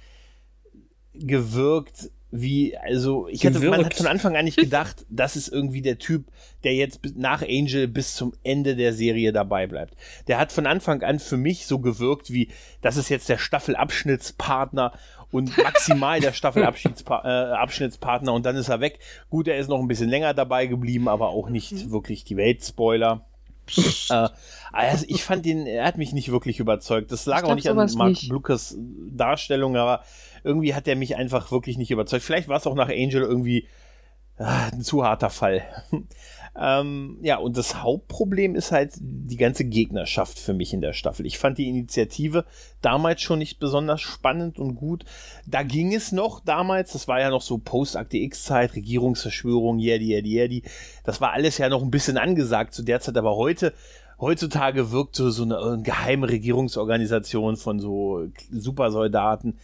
gewirkt wie, also ich hatte, man hat von Anfang an nicht gedacht, das ist irgendwie der Typ, der jetzt nach Angel bis zum Ende der Serie dabei bleibt. Der hat von Anfang an für mich so gewirkt wie, das ist jetzt der Staffelabschnittspartner und maximal der Staffelabschnittspartner äh, und dann ist er weg. Gut, er ist noch ein bisschen länger dabei geblieben, aber auch nicht mhm. wirklich die Weltspoiler. äh, also ich fand den, er hat mich nicht wirklich überzeugt. Das lag auch nicht an Mark Lucas Darstellung, aber irgendwie hat er mich einfach wirklich nicht überzeugt. Vielleicht war es auch nach Angel irgendwie äh, ein zu harter Fall. Ähm, ja, und das Hauptproblem ist halt die ganze Gegnerschaft für mich in der Staffel. Ich fand die Initiative damals schon nicht besonders spannend und gut. Da ging es noch damals, das war ja noch so Post-Akte X-Zeit, Regierungsverschwörung, yadi, yadi, yadi. Das war alles ja noch ein bisschen angesagt zu der Zeit, aber heute heutzutage wirkt so, so eine, eine geheime Regierungsorganisation von so Supersoldaten.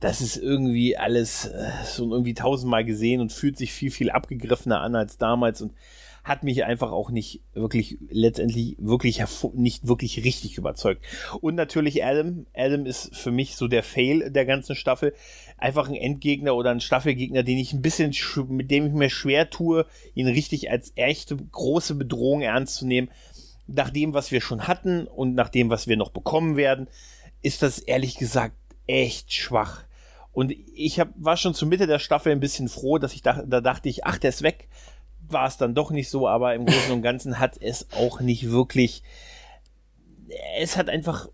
Das ist irgendwie alles äh, so irgendwie tausendmal gesehen und fühlt sich viel, viel abgegriffener an als damals und hat mich einfach auch nicht wirklich letztendlich wirklich nicht wirklich richtig überzeugt. Und natürlich Adam. Adam ist für mich so der Fail der ganzen Staffel. Einfach ein Endgegner oder ein Staffelgegner, den ich ein bisschen, mit dem ich mir schwer tue, ihn richtig als echte große Bedrohung ernst zu nehmen. Nach dem, was wir schon hatten und nach dem, was wir noch bekommen werden, ist das ehrlich gesagt echt schwach. Und ich hab, war schon zur Mitte der Staffel ein bisschen froh, dass ich da, da dachte ich, ach, der ist weg war es dann doch nicht so, aber im Großen und Ganzen hat es auch nicht wirklich. Es hat einfach.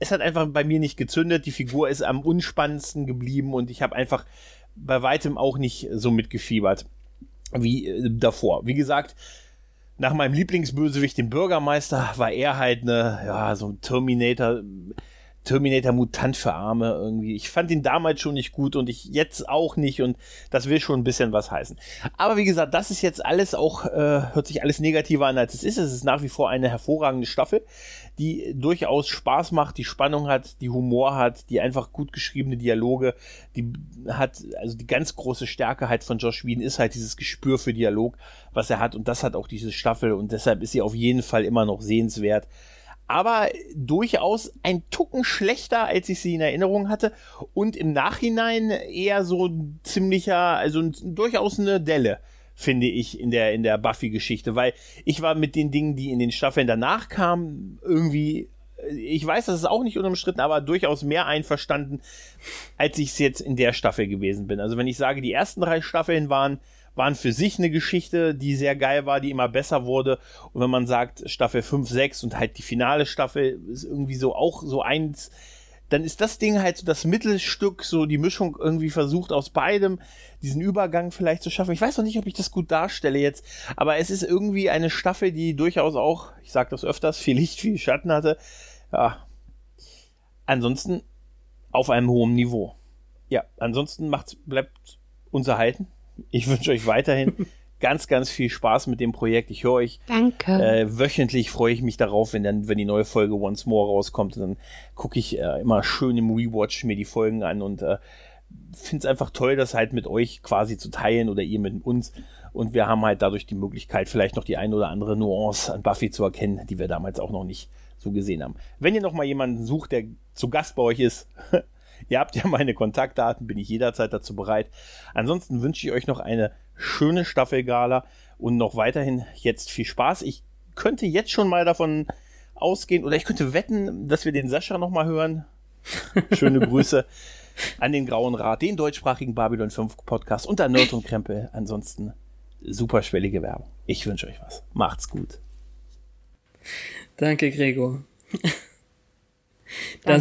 Es hat einfach bei mir nicht gezündet. Die Figur ist am unspannendsten geblieben und ich habe einfach bei weitem auch nicht so mitgefiebert wie äh, davor. Wie gesagt, nach meinem Lieblingsbösewicht, dem Bürgermeister, war er halt eine, ja, so ein Terminator Terminator Mutant für Arme irgendwie. Ich fand ihn damals schon nicht gut und ich jetzt auch nicht und das will schon ein bisschen was heißen. Aber wie gesagt, das ist jetzt alles auch, äh, hört sich alles negativer an als es ist. Es ist nach wie vor eine hervorragende Staffel, die durchaus Spaß macht, die Spannung hat, die Humor hat, die einfach gut geschriebene Dialoge, die hat, also die ganz große Stärke halt von Josh Whedon ist halt dieses Gespür für Dialog, was er hat und das hat auch diese Staffel und deshalb ist sie auf jeden Fall immer noch sehenswert aber durchaus ein Tucken schlechter, als ich sie in Erinnerung hatte und im Nachhinein eher so ziemlicher, also durchaus eine Delle finde ich in der in der Buffy Geschichte, weil ich war mit den Dingen, die in den Staffeln danach kamen, irgendwie ich weiß, das ist auch nicht unumstritten, aber durchaus mehr einverstanden, als ich es jetzt in der Staffel gewesen bin. Also wenn ich sage, die ersten drei Staffeln waren waren für sich eine Geschichte, die sehr geil war, die immer besser wurde. Und wenn man sagt, Staffel 5, 6 und halt die finale Staffel ist irgendwie so auch so eins, dann ist das Ding halt so das Mittelstück, so die Mischung irgendwie versucht aus beidem, diesen Übergang vielleicht zu schaffen. Ich weiß noch nicht, ob ich das gut darstelle jetzt, aber es ist irgendwie eine Staffel, die durchaus auch, ich sag das öfters, viel Licht, viel Schatten hatte. Ja. Ansonsten auf einem hohen Niveau. Ja, ansonsten macht's, bleibt uns erhalten. Ich wünsche euch weiterhin ganz, ganz viel Spaß mit dem Projekt. Ich höre euch. Danke. Äh, wöchentlich freue ich mich darauf, wenn dann, wenn die neue Folge Once More rauskommt. Dann gucke ich äh, immer schön im Rewatch mir die Folgen an und äh, finde es einfach toll, das halt mit euch quasi zu teilen oder ihr mit uns. Und wir haben halt dadurch die Möglichkeit, vielleicht noch die ein oder andere Nuance an Buffy zu erkennen, die wir damals auch noch nicht so gesehen haben. Wenn ihr noch mal jemanden sucht, der zu Gast bei euch ist, ihr habt ja meine Kontaktdaten, bin ich jederzeit dazu bereit. Ansonsten wünsche ich euch noch eine schöne Staffelgala und noch weiterhin jetzt viel Spaß. Ich könnte jetzt schon mal davon ausgehen oder ich könnte wetten, dass wir den Sascha noch mal hören. Schöne Grüße an den Grauen Rat, den deutschsprachigen Babylon 5 Podcast und an Nerd und Krempel. Ansonsten superschwellige Werbung. Ich wünsche euch was. Macht's gut. Danke, Gregor. da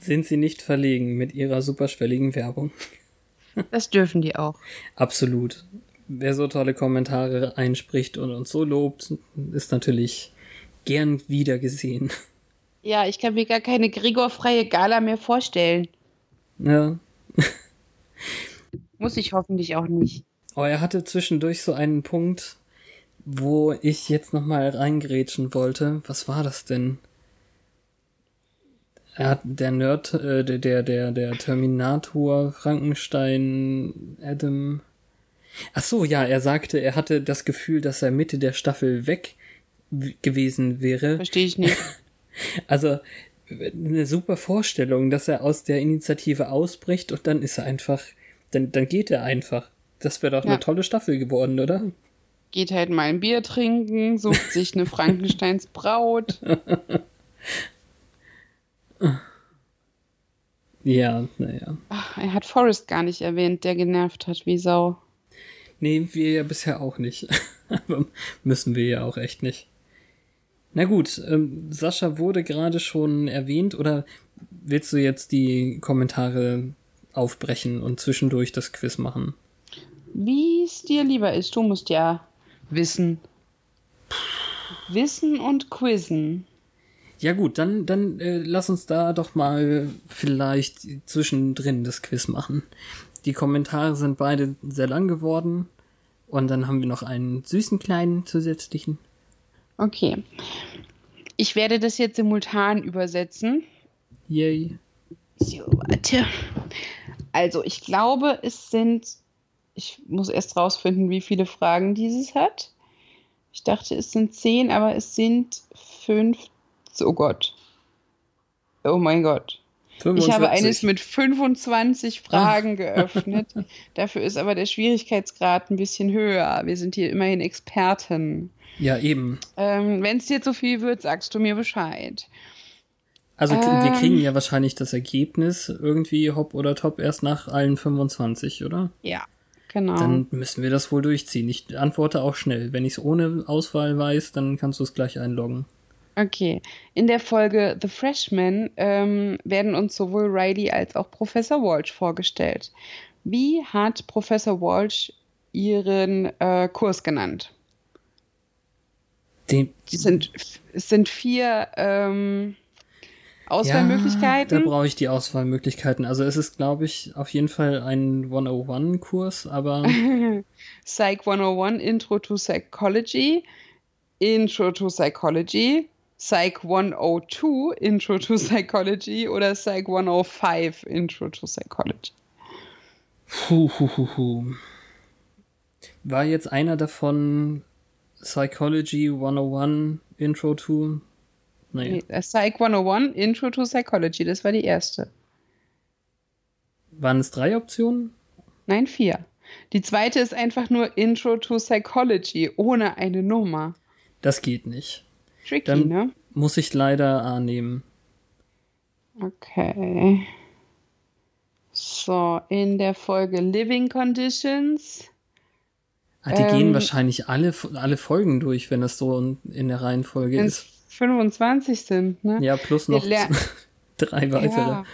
sind Sie nicht verlegen mit Ihrer superschwelligen Werbung. Das dürfen die auch. Absolut. Wer so tolle Kommentare einspricht und uns so lobt, ist natürlich gern wiedergesehen. Ja, ich kann mir gar keine Gregor-freie Gala mehr vorstellen. Ja. Muss ich hoffentlich auch nicht. Oh, er hatte zwischendurch so einen Punkt, wo ich jetzt nochmal reingrätschen wollte. Was war das denn? Er hat der Nerd, äh, der, der, der, der Terminator, Frankenstein, Adam. Ach so, ja, er sagte, er hatte das Gefühl, dass er Mitte der Staffel weg gewesen wäre. Verstehe ich nicht. Also, eine super Vorstellung, dass er aus der Initiative ausbricht und dann ist er einfach, dann, dann geht er einfach. Das wäre doch ja. eine tolle Staffel geworden, oder? Geht halt mal ein Bier trinken, sucht sich eine Frankensteins Braut. ja, naja. Er hat Forrest gar nicht erwähnt, der genervt hat wie Sau. Nee, wir ja bisher auch nicht. Aber müssen wir ja auch echt nicht. Na gut, ähm, Sascha wurde gerade schon erwähnt oder willst du jetzt die Kommentare aufbrechen und zwischendurch das Quiz machen? Wie es dir lieber ist, du musst ja wissen. Wissen und quizzen. Ja gut, dann, dann äh, lass uns da doch mal vielleicht zwischendrin das Quiz machen. Die Kommentare sind beide sehr lang geworden. Und dann haben wir noch einen süßen kleinen zusätzlichen. Okay. Ich werde das jetzt simultan übersetzen. Yay. So, warte. Also, ich glaube, es sind. Ich muss erst rausfinden, wie viele Fragen dieses hat. Ich dachte, es sind zehn, aber es sind fünf. Oh Gott. Oh mein Gott. 45. Ich habe eines mit 25 Fragen geöffnet. Dafür ist aber der Schwierigkeitsgrad ein bisschen höher. Wir sind hier immerhin Experten. Ja, eben. Ähm, Wenn es dir zu viel wird, sagst du mir Bescheid. Also ähm, wir kriegen ja wahrscheinlich das Ergebnis irgendwie hopp oder top erst nach allen 25, oder? Ja, genau. Dann müssen wir das wohl durchziehen. Ich antworte auch schnell. Wenn ich es ohne Auswahl weiß, dann kannst du es gleich einloggen. Okay. In der Folge The Freshman ähm, werden uns sowohl Riley als auch Professor Walsh vorgestellt. Wie hat Professor Walsh ihren äh, Kurs genannt? Den, Die sind, es sind vier ähm, Auswahlmöglichkeiten. Ja, da brauche ich die Auswahlmöglichkeiten. Also es ist, glaube ich, auf jeden Fall ein 101-Kurs, aber. Psych 101 Intro to Psychology, Intro to Psychology, Psych 102 Intro to Psychology oder Psych 105 Intro to Psychology. Puh, hu, hu, hu. War jetzt einer davon Psychology 101 Intro to? Nee. nee Psych 101 Intro to Psychology, das war die erste. Waren es drei Optionen? Nein, vier. Die zweite ist einfach nur Intro to Psychology ohne eine Nummer. Das geht nicht. Tricky, Dann ne? Muss ich leider A nehmen. Okay. So, in der Folge Living Conditions. Ah, die ähm, gehen wahrscheinlich alle, alle Folgen durch, wenn das so in der Reihenfolge ist. 25 sind, ne? Ja, plus noch drei weitere. Ja.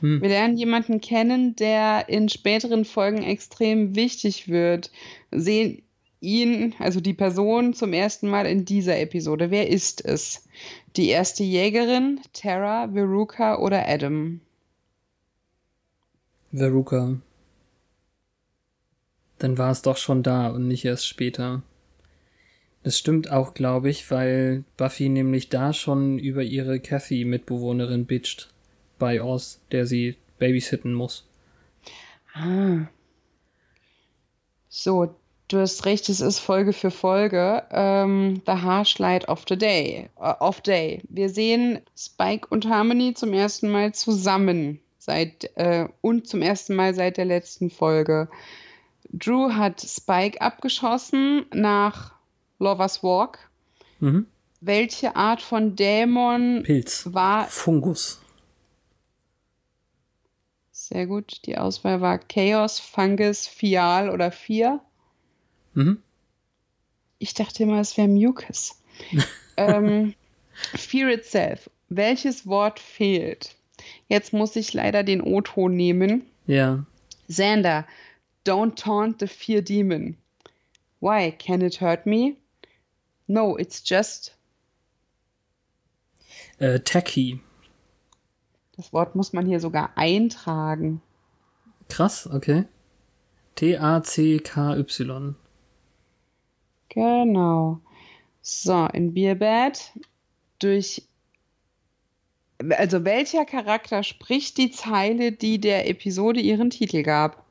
Hm. Wir lernen jemanden kennen, der in späteren Folgen extrem wichtig wird. Sehen ihn, also die Person, zum ersten Mal in dieser Episode. Wer ist es? Die erste Jägerin, Tara, Veruca oder Adam? Veruca. Dann war es doch schon da und nicht erst später. Das stimmt auch, glaube ich, weil Buffy nämlich da schon über ihre Kathy-Mitbewohnerin bitcht. Bei Oz, der sie babysitten muss. Ah. So, du hast recht, es ist Folge für Folge. Ähm, the Harsh Light of the Day. Uh, of Day. Wir sehen Spike und Harmony zum ersten Mal zusammen seit äh, und zum ersten Mal seit der letzten Folge. Drew hat Spike abgeschossen nach Lovers Walk. Mhm. Welche Art von Dämon Pilz. war. Fungus. Sehr gut. Die Auswahl war Chaos, Fungus, Fial oder Vier. Mhm. Ich dachte immer, es wäre Mucus. ähm, Fear itself. Welches Wort fehlt? Jetzt muss ich leider den O-Ton nehmen. Ja. Xander, don't taunt the fear demon. Why? Can it hurt me? No, it's just. Äh, tacky. Das Wort muss man hier sogar eintragen. Krass, okay. T-A-C-K-Y. Genau. So, in Bierbad durch. Also, welcher Charakter spricht die Zeile, die der Episode ihren Titel gab?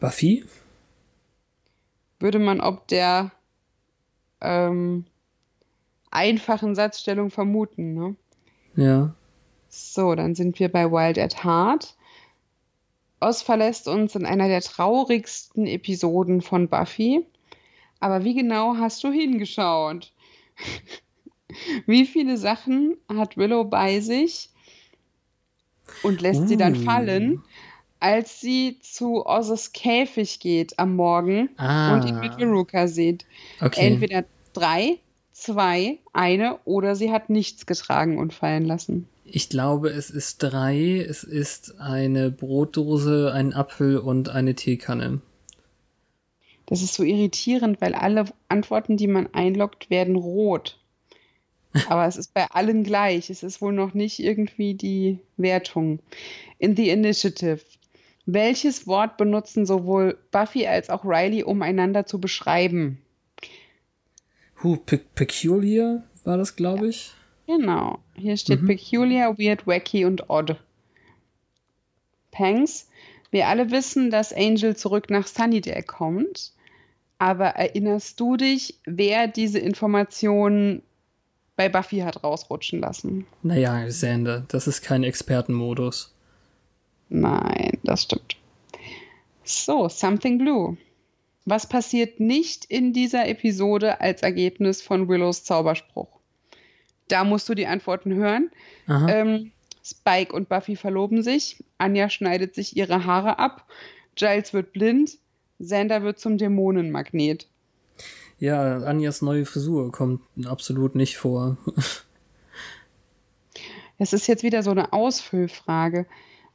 Buffy? Würde man ob der ähm, einfachen Satzstellung vermuten, ne? Ja. So, dann sind wir bei Wild at Heart. Oz verlässt uns in einer der traurigsten Episoden von Buffy. Aber wie genau hast du hingeschaut? wie viele Sachen hat Willow bei sich und lässt uh. sie dann uh. fallen, als sie zu Oz's Käfig geht am Morgen ah. und ihn mit Veruca sieht. Okay. Entweder drei, zwei, eine oder sie hat nichts getragen und fallen lassen. Ich glaube, es ist drei. Es ist eine Brotdose, ein Apfel und eine Teekanne. Das ist so irritierend, weil alle Antworten, die man einloggt, werden rot. Aber es ist bei allen gleich. Es ist wohl noch nicht irgendwie die Wertung. In the Initiative welches Wort benutzen sowohl Buffy als auch Riley, um einander zu beschreiben? Huh, pe peculiar war das, glaube ich. Genau. Hier steht mhm. peculiar, weird, wacky und odd. Pangs. Wir alle wissen, dass Angel zurück nach Sunnydale kommt. Aber erinnerst du dich, wer diese Informationen bei Buffy hat rausrutschen lassen? Naja, Sander, das ist kein Expertenmodus. Nein, das stimmt. So, Something Blue. Was passiert nicht in dieser Episode als Ergebnis von Willows Zauberspruch? Da musst du die Antworten hören. Ähm, Spike und Buffy verloben sich. Anja schneidet sich ihre Haare ab. Giles wird blind. Xander wird zum Dämonenmagnet. Ja, Anjas neue Frisur kommt absolut nicht vor. Es ist jetzt wieder so eine Ausfüllfrage.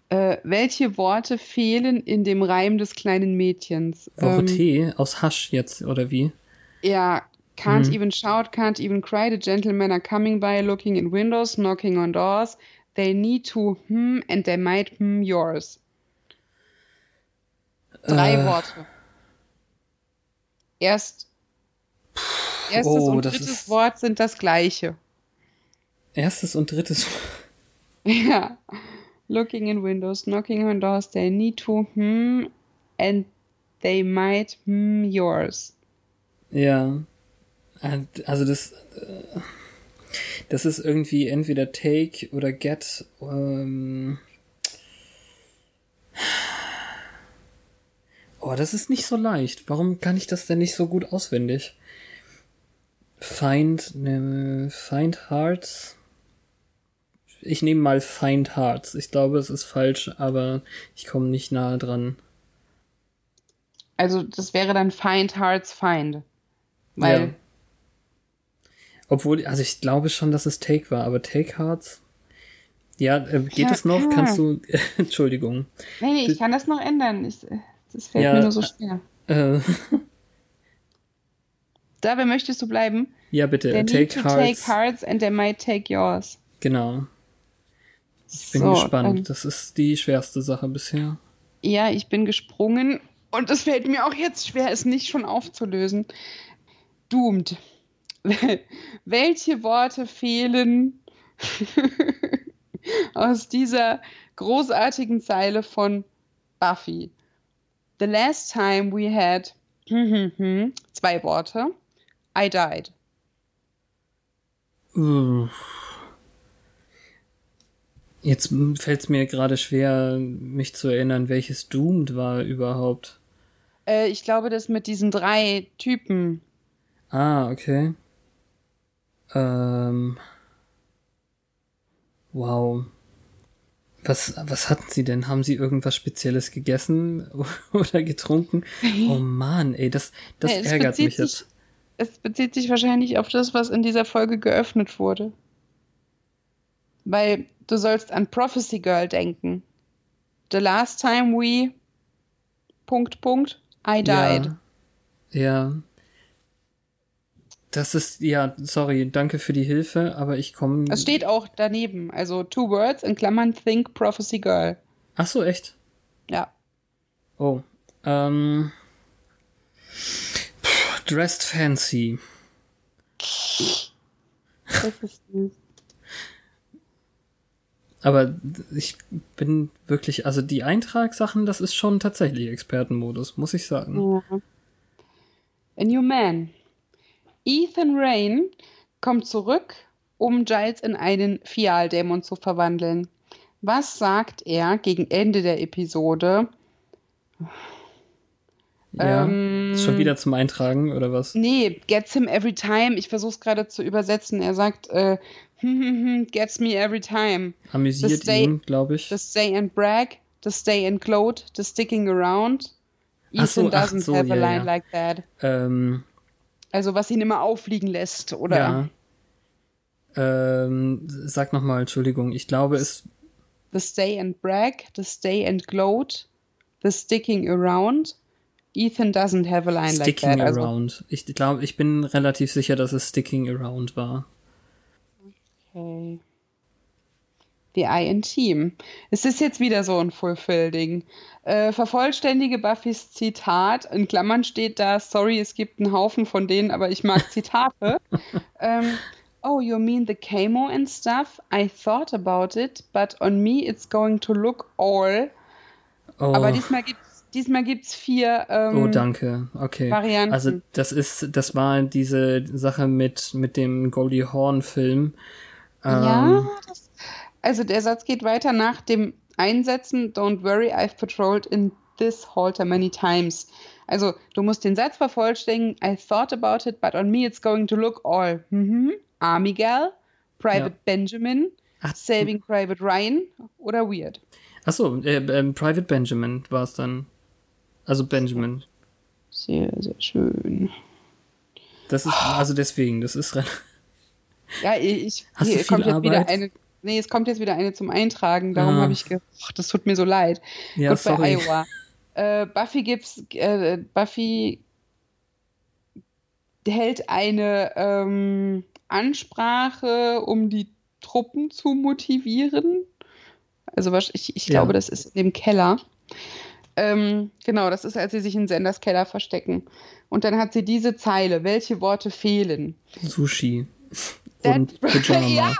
Äh, welche Worte fehlen in dem Reim des kleinen Mädchens? Woche ähm, aus Hasch jetzt, oder wie? Ja, can't hm. even shout, can't even cry. The gentlemen are coming by, looking in windows, knocking on doors. They need to hmm and they might hmm yours. Drei äh. Worte. Erst erstes oh, und drittes ist... Wort sind das gleiche. Erstes und drittes. ja looking in windows, knocking on doors, they need to, hmm, and they might, hmm, yours. Ja. Also das, äh, das ist irgendwie entweder take oder get. Ähm oh, das ist nicht so leicht. Warum kann ich das denn nicht so gut auswendig? Find, ne, find hearts ich nehme mal Find Hearts. Ich glaube, es ist falsch, aber ich komme nicht nahe dran. Also, das wäre dann Find Hearts Find. Weil. Ja. Obwohl, also ich glaube schon, dass es Take war, aber Take Hearts. Ja, äh, geht ja, es noch? Ja. Kannst du. Entschuldigung. Nee, nee, ich kann das noch ändern. Ich, das fällt ja, mir nur so schwer. Äh. Dabei möchtest du bleiben? Ja, bitte. They take need to hearts. take hearts and they might take yours. Genau. Ich bin so, gespannt. Das ist die schwerste Sache bisher. Ja, ich bin gesprungen Und es fällt mir auch jetzt schwer, es nicht schon aufzulösen. Doomed. Welche Worte fehlen aus dieser großartigen Zeile von Buffy? The last time we had zwei Worte. I died. Jetzt fällt es mir gerade schwer, mich zu erinnern, welches Doomed war überhaupt. Äh, ich glaube, das mit diesen drei Typen. Ah, okay. Ähm. Wow. Was, was hatten sie denn? Haben sie irgendwas Spezielles gegessen oder getrunken? Oh Mann, ey, das, das ja, ärgert mich jetzt. Sich, es bezieht sich wahrscheinlich auf das, was in dieser Folge geöffnet wurde. Weil du sollst an Prophecy Girl denken. The last time we. Punkt, Punkt. I died. Ja. ja. Das ist, ja, sorry, danke für die Hilfe, aber ich komme. Es steht auch daneben, also two words in Klammern Think Prophecy Girl. Ach so, echt? Ja. Oh. Ähm. Dressed Fancy. Das ist süß. Aber ich bin wirklich, also die Eintragssachen, das ist schon tatsächlich Expertenmodus, muss ich sagen. Ja. A New Man. Ethan Rain kommt zurück, um Giles in einen Fialdämon zu verwandeln. Was sagt er gegen Ende der Episode? Ja, ähm, ist schon wieder zum Eintragen oder was? Nee, gets him every time. Ich versuche es gerade zu übersetzen. Er sagt, äh, gets me every time. Amüsiert stay, ihn, glaube ich. The stay and brag, the stay and gloat, the sticking around. Ethan so, doesn't so, have ja, a line ja. like that. Ähm, also was ihn immer auffliegen lässt, oder? Ja. Ähm, sag nochmal, Entschuldigung, ich glaube es. The stay and brag, the stay and gloat, the sticking around. Ethan doesn't have a line sticking like that. Sticking also around. Also, ich glaube, ich bin relativ sicher, dass es sticking around war. Okay. In Team. Es ist jetzt wieder so ein Fulfill-Ding. Äh, vervollständige Buffys Zitat. In Klammern steht da, sorry, es gibt einen Haufen von denen, aber ich mag Zitate. ähm, oh, you mean the chemo and stuff? I thought about it, but on me it's going to look all. Oh. Aber diesmal gibt Diesmal gibt's vier ähm, Oh, danke. Okay. Varianten. Also das ist, das war diese Sache mit, mit dem Goldie Horn-Film. Ähm, ja, das, also der Satz geht weiter nach dem Einsetzen, don't worry, I've patrolled in this halter many times. Also du musst den Satz vervollständigen, I thought about it, but on me it's going to look all. Mhm. Army Gal, Private ja. Benjamin, Ach, Saving Private Ryan oder Weird. Achso, äh, äh, Private Benjamin war es dann. Also Benjamin. Sehr, sehr schön. Das ist, also deswegen, das ist. Ja, ich. Hast hier, du viel Arbeit? Wieder eine, nee, es kommt jetzt wieder eine zum Eintragen. Darum ah. habe ich gedacht, das tut mir so leid. Ja, Gut, sorry. bei Iowa. Äh, Buffy gibt's, äh, Buffy hält eine ähm, Ansprache, um die Truppen zu motivieren. Also ich, ich glaube, ja. das ist in dem Keller. Ähm, genau, das ist, als sie sich in Senders Keller verstecken. Und dann hat sie diese Zeile. Welche Worte fehlen? Sushi. Und Pyjama. ja,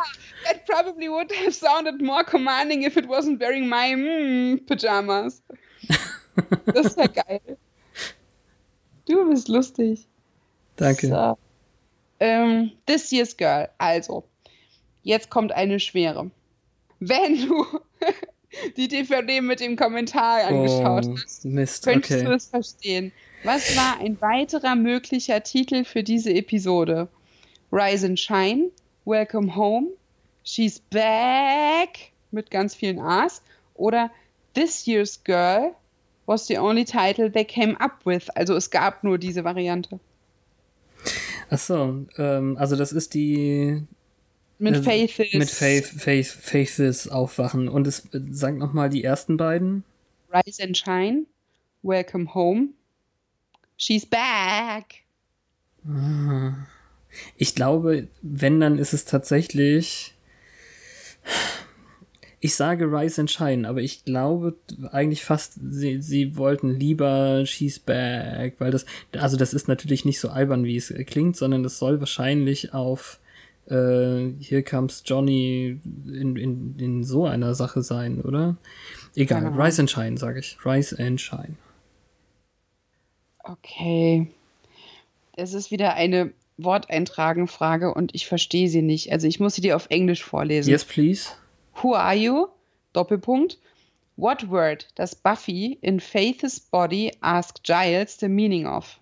that probably would have sounded more commanding if it wasn't wearing my mm, Pyjamas. das wäre geil. Du bist lustig. Danke. So. Ähm, this year's girl. Also, jetzt kommt eine schwere. Wenn du die DVD mit dem Kommentar angeschaut oh, hast, Mist, könntest okay. du es verstehen. Was war ein weiterer möglicher Titel für diese Episode? Rise and Shine, Welcome Home, She's Back mit ganz vielen A's oder This Year's Girl was the only title they came up with. Also es gab nur diese Variante. Achso, ähm, also das ist die mit Faithes. Mit Faith, Faith, Faithes aufwachen. Und es sagt nochmal die ersten beiden. Rise and Shine. Welcome home. She's back. Ah. Ich glaube, wenn, dann ist es tatsächlich Ich sage Rise and Shine, aber ich glaube eigentlich fast, sie, sie wollten lieber She's Back, weil das, also das ist natürlich nicht so albern, wie es klingt, sondern es soll wahrscheinlich auf äh, Here Comes Johnny in, in, in so einer Sache sein, oder? Egal, genau. Rise and Shine, sage ich. Rise and Shine. Okay. Es ist wieder eine Worteintragen-Frage und ich verstehe sie nicht. Also ich muss sie dir auf Englisch vorlesen. Yes, please. Who are you? Doppelpunkt. What word does Buffy in Faith's body ask Giles the meaning of?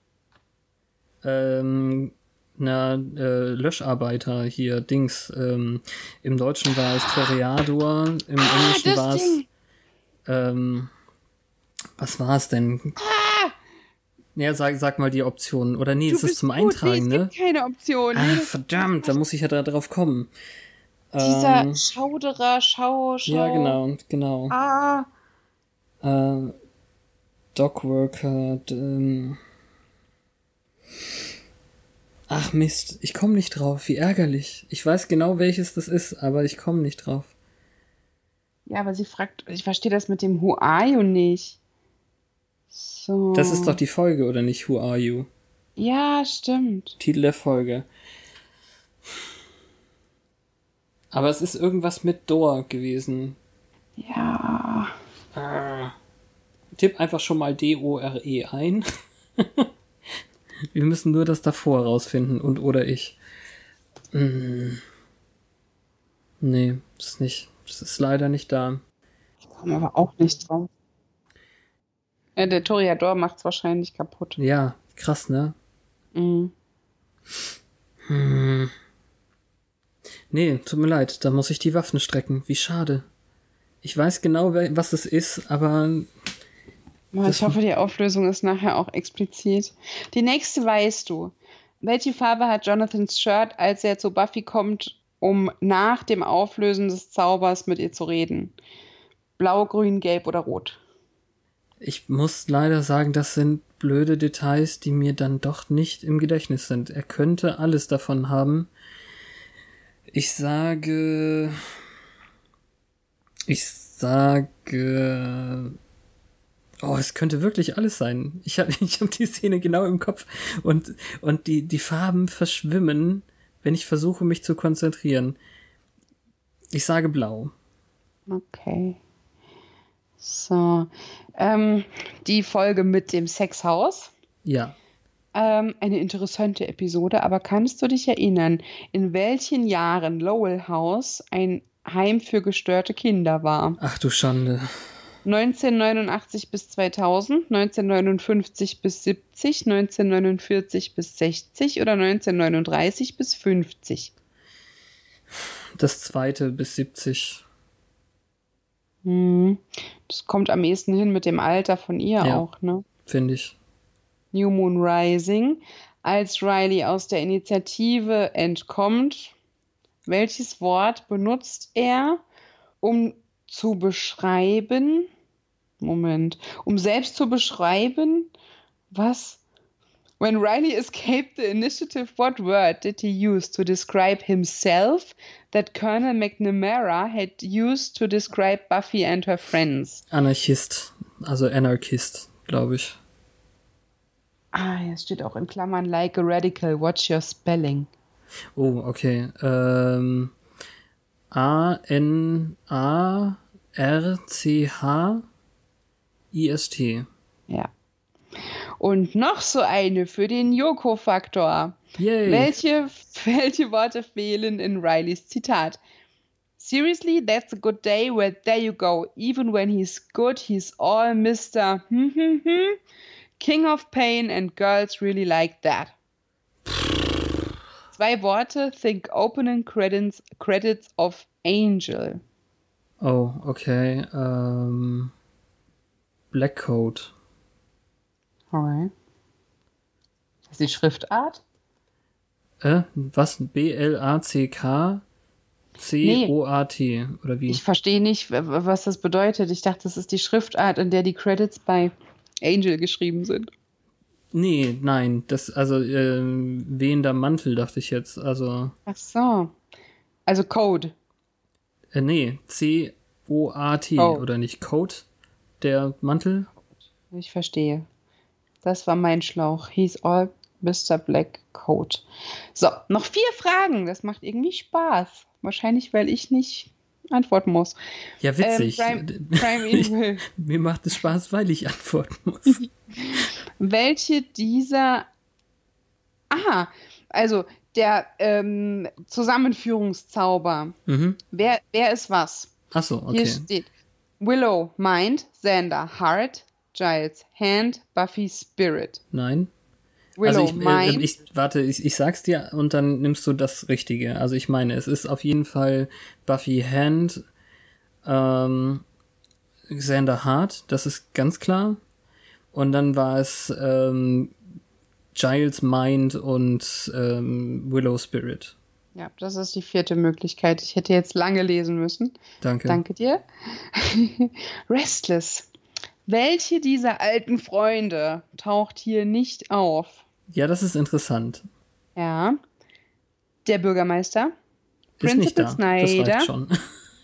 Ähm, na, äh, Löscharbeiter hier, Dings. Ähm, Im Deutschen war es Toreador, im ah, Englischen war es. Ähm, was war es denn? Ah! Ja, sag, sag mal die Optionen. Oder nee, du das ist zum gut. Eintragen, nee, es ne? Gibt keine Option. Ah, verdammt, da muss ich ja da drauf kommen. Dieser ähm, Schauderer, Schau, Schau. Ja, genau, genau. Ah. Äh, Dogworker, ähm. Ach Mist, ich komme nicht drauf. Wie ärgerlich. Ich weiß genau, welches das ist, aber ich komme nicht drauf. Ja, aber sie fragt, ich verstehe das mit dem Who are you nicht. So. Das ist doch die Folge, oder nicht? Who are you? Ja, stimmt. Titel der Folge. Aber es ist irgendwas mit Dor gewesen. Ja. Ah. Tipp einfach schon mal D-O-R-E ein. Wir müssen nur das davor rausfinden und oder ich. Hm. Nee, das ist nicht. Das ist leider nicht da. Ich komme aber auch nicht drauf. Ja, der Toriador macht's wahrscheinlich kaputt. Ja, krass, ne? Mhm. Hm. Nee, tut mir leid, da muss ich die Waffen strecken. Wie schade. Ich weiß genau, was es ist, aber. Ich hoffe, die Auflösung ist nachher auch explizit. Die nächste weißt du. Welche Farbe hat Jonathans Shirt, als er zu Buffy kommt, um nach dem Auflösen des Zaubers mit ihr zu reden? Blau, grün, gelb oder rot? Ich muss leider sagen, das sind blöde Details, die mir dann doch nicht im Gedächtnis sind. Er könnte alles davon haben. Ich sage. Ich sage. Oh, es könnte wirklich alles sein. Ich habe ich hab die Szene genau im Kopf und, und die, die Farben verschwimmen, wenn ich versuche, mich zu konzentrieren. Ich sage blau. Okay. So. Ähm, die Folge mit dem Sexhaus. Ja. Ähm, eine interessante Episode, aber kannst du dich erinnern, in welchen Jahren Lowell House ein Heim für gestörte Kinder war? Ach du Schande. 1989 bis 2000, 1959 bis 70, 1949 bis 60 oder 1939 bis 50? Das zweite bis 70. Hm. Das kommt am ehesten hin mit dem Alter von ihr ja, auch, ne? Finde ich. New Moon Rising, als Riley aus der Initiative entkommt. Welches Wort benutzt er, um zu beschreiben? Moment, um selbst zu beschreiben, was? When Riley escaped the initiative, what word did he use to describe himself that Colonel McNamara had used to describe Buffy and her friends? Anarchist, also Anarchist, glaube ich. Ah, es steht auch in Klammern like a radical. Watch your spelling. Oh, okay. Ähm, A N A R C H I S T. Ja. Und noch so eine für den Yoko-Faktor. Welche, welche Worte fehlen in Rileys Zitat? Seriously, that's a good day. Well, there you go. Even when he's good, he's all Mr. Hm, hm, hm. King of Pain and Girls Really Like That. Zwei Worte, think opening credits, credits of Angel. Oh, okay. Ähm, Black Code. Okay. Das ist die Schriftart? Äh, was? B-L-A-C-K? C-O-A-T, oder wie? Ich verstehe nicht, was das bedeutet. Ich dachte, das ist die Schriftart, in der die Credits bei Angel geschrieben sind. Nee, nein, das, also, äh, wehender Mantel, dachte ich jetzt, also. Ach so. Also Code. Äh, nee, C, O-A-T, oh. oder nicht? Coat? Der Mantel? Ich verstehe. Das war mein Schlauch. He's all Mr. Black Coat. So, noch vier Fragen. Das macht irgendwie Spaß. Wahrscheinlich, weil ich nicht antworten muss. Ja, witzig. Ähm, Prime, Prime mir macht es Spaß, weil ich antworten muss. Welche dieser. Aha, also der ähm, Zusammenführungszauber. Mhm. Wer, wer ist was? Achso, okay. Hier steht Willow Mind, Xander Heart, Giles Hand, Buffy Spirit. Nein. Willow also ich, Mind. Äh, ich, warte, ich, ich sag's dir und dann nimmst du das Richtige. Also ich meine, es ist auf jeden Fall Buffy Hand, ähm, Xander Hart, das ist ganz klar. Und dann war es ähm, Giles Mind und ähm, Willow Spirit. Ja, das ist die vierte Möglichkeit. Ich hätte jetzt lange lesen müssen. Danke. Danke dir. Restless. Welche dieser alten Freunde taucht hier nicht auf? Ja, das ist interessant. Ja. Der Bürgermeister. Ist Principal nicht da. Snyder. Das reicht schon.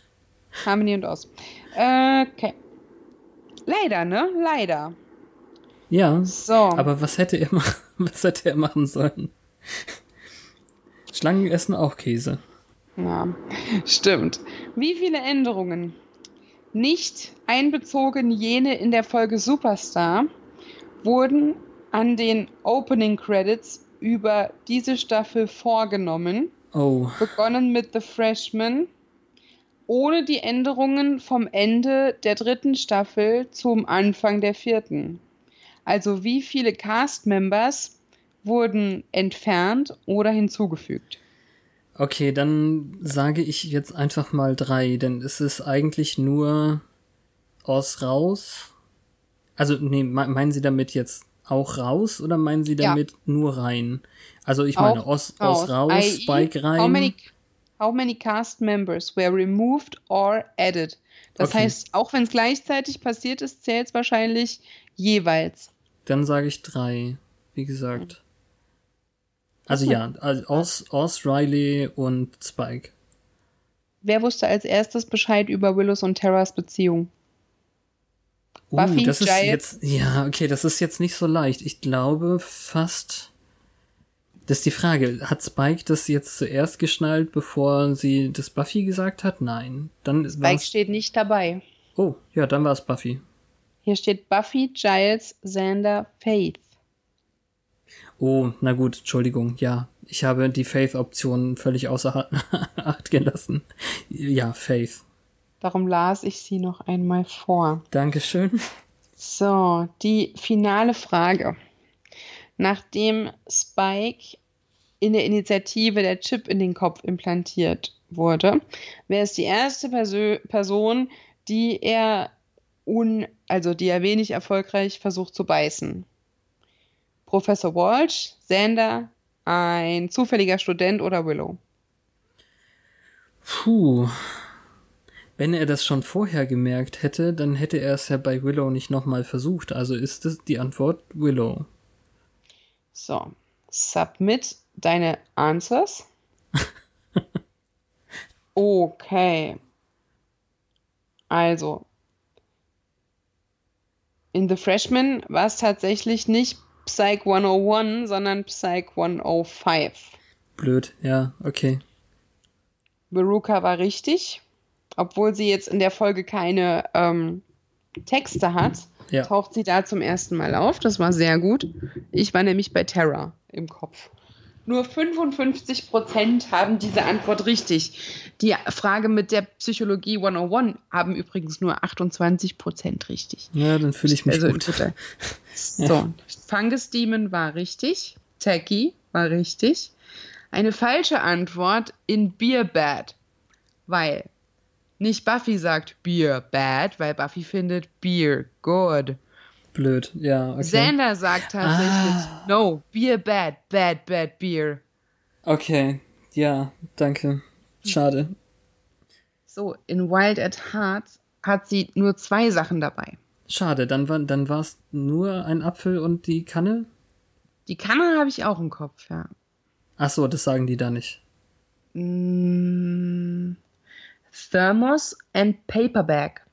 Harmony und Oz. Okay. Leider, ne? Leider. Ja. So. Aber was hätte er machen, was hätte er machen sollen? Schlangen essen auch Käse. Ja, stimmt. Wie viele Änderungen? Nicht einbezogen jene in der Folge Superstar wurden an den Opening Credits über diese Staffel vorgenommen. Oh. Begonnen mit The Freshman, ohne die Änderungen vom Ende der dritten Staffel zum Anfang der vierten. Also wie viele Cast-Members wurden entfernt oder hinzugefügt? Okay, dann sage ich jetzt einfach mal drei, denn es ist eigentlich nur aus raus. Also, nee, meinen Sie damit jetzt auch raus oder meinen Sie damit ja. nur rein? Also ich meine, aus, aus raus, raus Spike rein. How many, how many cast members were removed or added? Das okay. heißt, auch wenn es gleichzeitig passiert ist, zählt es wahrscheinlich jeweils. Dann sage ich drei, wie gesagt. Also ja, also Oz, Oz, Riley und Spike. Wer wusste als erstes Bescheid über Willows und Terras Beziehung? Uh, Buffy, das ist Giles? jetzt, ja, okay, das ist jetzt nicht so leicht. Ich glaube fast, das ist die Frage, hat Spike das jetzt zuerst geschnallt, bevor sie das Buffy gesagt hat? Nein. Dann Spike steht nicht dabei. Oh, ja, dann war es Buffy. Hier steht Buffy, Giles, Xander, Faith. Oh, na gut, Entschuldigung, ja. Ich habe die Faith-Option völlig außer Acht gelassen. Ja, Faith. Darum las ich sie noch einmal vor. Dankeschön. So, die finale Frage. Nachdem Spike in der Initiative der Chip in den Kopf implantiert wurde, wer ist die erste Persö Person, die er un, also die er wenig erfolgreich versucht zu beißen. Professor Walsh, Xander, ein zufälliger Student oder Willow? Puh. Wenn er das schon vorher gemerkt hätte, dann hätte er es ja bei Willow nicht nochmal versucht. Also ist es die Antwort Willow. So, submit deine Answers. okay. Also, in The Freshman war es tatsächlich nicht Psych 101, sondern Psych 105. Blöd, ja, okay. Veruca war richtig, obwohl sie jetzt in der Folge keine ähm, Texte hat, ja. taucht sie da zum ersten Mal auf. Das war sehr gut. Ich war nämlich bei Terra im Kopf. Nur 55 Prozent haben diese Antwort richtig. Die Frage mit der Psychologie 101 haben übrigens nur 28 Prozent richtig. Ja, dann fühle ich mich also, gut. So, ja. Fungus Demon war richtig. Tacky war richtig. Eine falsche Antwort in Beer Bad, weil nicht Buffy sagt Beer Bad, weil Buffy findet Beer good. Blöd, ja. Okay. Xander sagt tatsächlich, ah. no, beer bad, bad, bad beer. Okay, ja, danke. Schade. So, in Wild at Heart hat sie nur zwei Sachen dabei. Schade, dann war dann es nur ein Apfel und die Kanne? Die Kanne habe ich auch im Kopf, ja. Ach so, das sagen die da nicht. Mm, Thermos and Paperback.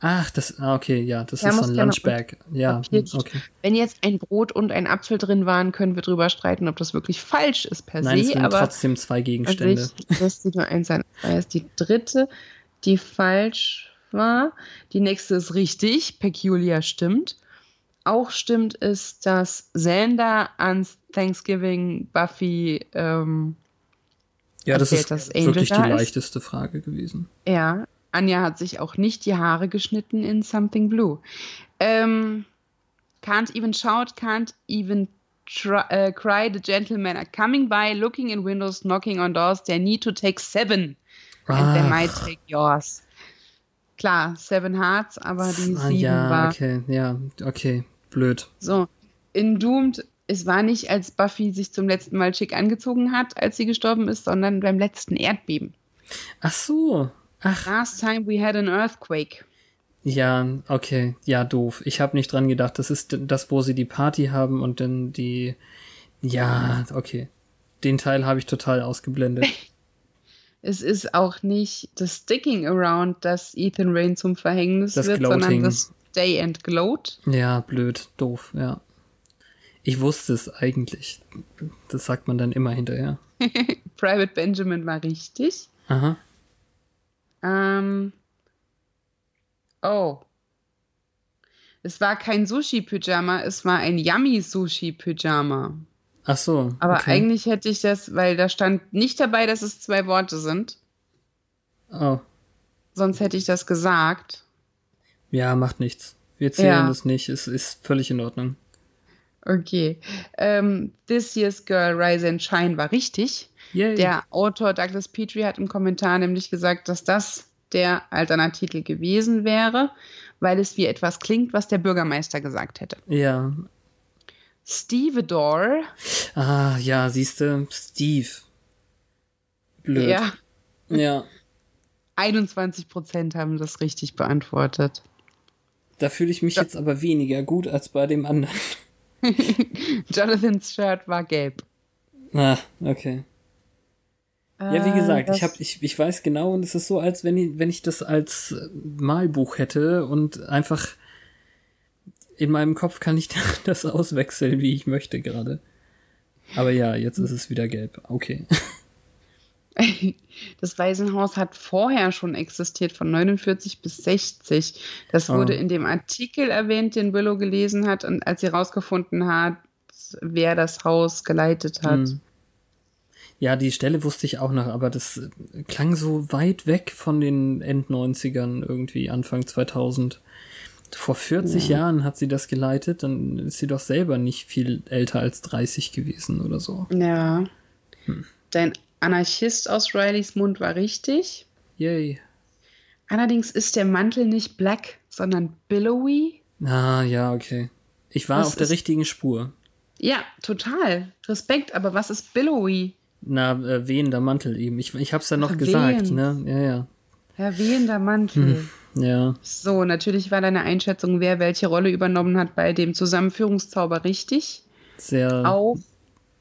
Ach, das, ah, okay, ja, das ist so ein Lunchbag. Ja, okay. Wenn jetzt ein Brot und ein Apfel drin waren, können wir drüber streiten, ob das wirklich falsch ist per Nein, se. Nein, es sind trotzdem zwei Gegenstände. Das sieht nur eins sein. Das ist die dritte, die falsch war. Die nächste ist richtig. Peculiar stimmt. Auch stimmt ist, dass Xander an Thanksgiving Buffy ähm, ja, das ist wirklich die leichteste Frage gewesen. Ja, Anja hat sich auch nicht die Haare geschnitten in Something Blue. Ähm, can't even shout, can't even try, uh, cry. The gentlemen are coming by, looking in windows, knocking on doors. They need to take seven. And Ach. they might take yours. Klar, Seven Hearts, aber die ah, sieben ja, war. Okay, ja, okay, blöd. So, in Doomed, es war nicht, als Buffy sich zum letzten Mal schick angezogen hat, als sie gestorben ist, sondern beim letzten Erdbeben. Ach so, Ach. Last time we had an earthquake. Ja, okay. Ja, doof. Ich habe nicht dran gedacht. Das ist das, wo sie die Party haben und dann die. Ja, okay. Den Teil habe ich total ausgeblendet. es ist auch nicht das Sticking Around, das Ethan Rain zum Verhängnis das wird, Gloating. sondern das Stay and Gloat. Ja, blöd, doof, ja. Ich wusste es eigentlich. Das sagt man dann immer hinterher. Private Benjamin war richtig. Aha. Ähm. Oh. Es war kein Sushi-Pyjama, es war ein Yummy-Sushi-Pyjama. Ach so. Aber okay. eigentlich hätte ich das, weil da stand nicht dabei, dass es zwei Worte sind. Oh. Sonst hätte ich das gesagt. Ja, macht nichts. Wir zählen ja. nicht. Es ist völlig in Ordnung. Okay. Ähm, This Year's Girl Rise and Shine war richtig. Yay. Der Autor Douglas Petrie hat im Kommentar nämlich gesagt, dass das der Alternativtitel gewesen wäre, weil es wie etwas klingt, was der Bürgermeister gesagt hätte. Ja. Stevedore. Ah, ja, siehst du, Steve. Blöd. Ja. Ja. 21 Prozent haben das richtig beantwortet. Da fühle ich mich ja. jetzt aber weniger gut als bei dem anderen. Jonathans Shirt war gelb. Ah, okay. Ja, wie gesagt, ich, hab, ich, ich weiß genau und es ist so, als wenn ich, wenn ich das als Malbuch hätte und einfach in meinem Kopf kann ich das auswechseln, wie ich möchte gerade. Aber ja, jetzt ist es wieder gelb. Okay. Das Waisenhaus hat vorher schon existiert, von 49 bis 60. Das wurde oh. in dem Artikel erwähnt, den Willow gelesen hat, und als sie herausgefunden hat, wer das Haus geleitet hat. Hm. Ja, die Stelle wusste ich auch noch, aber das klang so weit weg von den End-90ern irgendwie, Anfang 2000. Vor 40 ja. Jahren hat sie das geleitet, dann ist sie doch selber nicht viel älter als 30 gewesen oder so. Ja. Hm. Dein Anarchist aus Rileys Mund war richtig. Yay. Allerdings ist der Mantel nicht black, sondern billowy. Ah, ja, okay. Ich war was auf der richtigen Spur. Ja, total. Respekt, aber was ist billowy? Na, äh, wehender Mantel eben. Ich, ich hab's ja noch Ach, gesagt, ne? Ja, ja. Ja, wehender Mantel. Hm, ja. So, natürlich war deine Einschätzung, wer welche Rolle übernommen hat bei dem Zusammenführungszauber richtig. Sehr, Auch,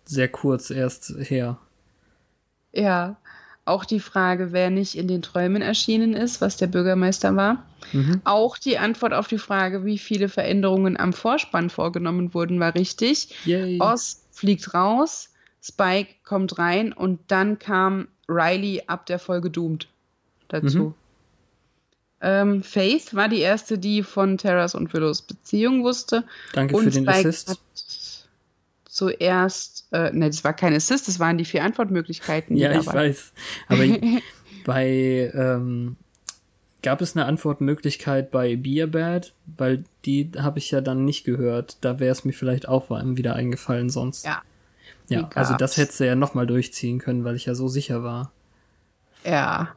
sehr kurz erst her. Ja, auch die Frage, wer nicht in den Träumen erschienen ist, was der Bürgermeister war. Mhm. Auch die Antwort auf die Frage, wie viele Veränderungen am Vorspann vorgenommen wurden, war richtig. Yay. Oz fliegt raus, Spike kommt rein und dann kam Riley ab der Folge Doomed dazu. Mhm. Ähm, Faith war die erste, die von Terras und Willows Beziehung wusste. Danke und für den Spike Assist. Zuerst, äh, ne, das war kein Assist, das waren die vier Antwortmöglichkeiten. Ja, ich weiß. Aber bei, ähm, gab es eine Antwortmöglichkeit bei Beer Bad? Weil die habe ich ja dann nicht gehört. Da wäre es mir vielleicht auch wieder eingefallen sonst. Ja, ja, also das hättest du ja nochmal durchziehen können, weil ich ja so sicher war. Ja.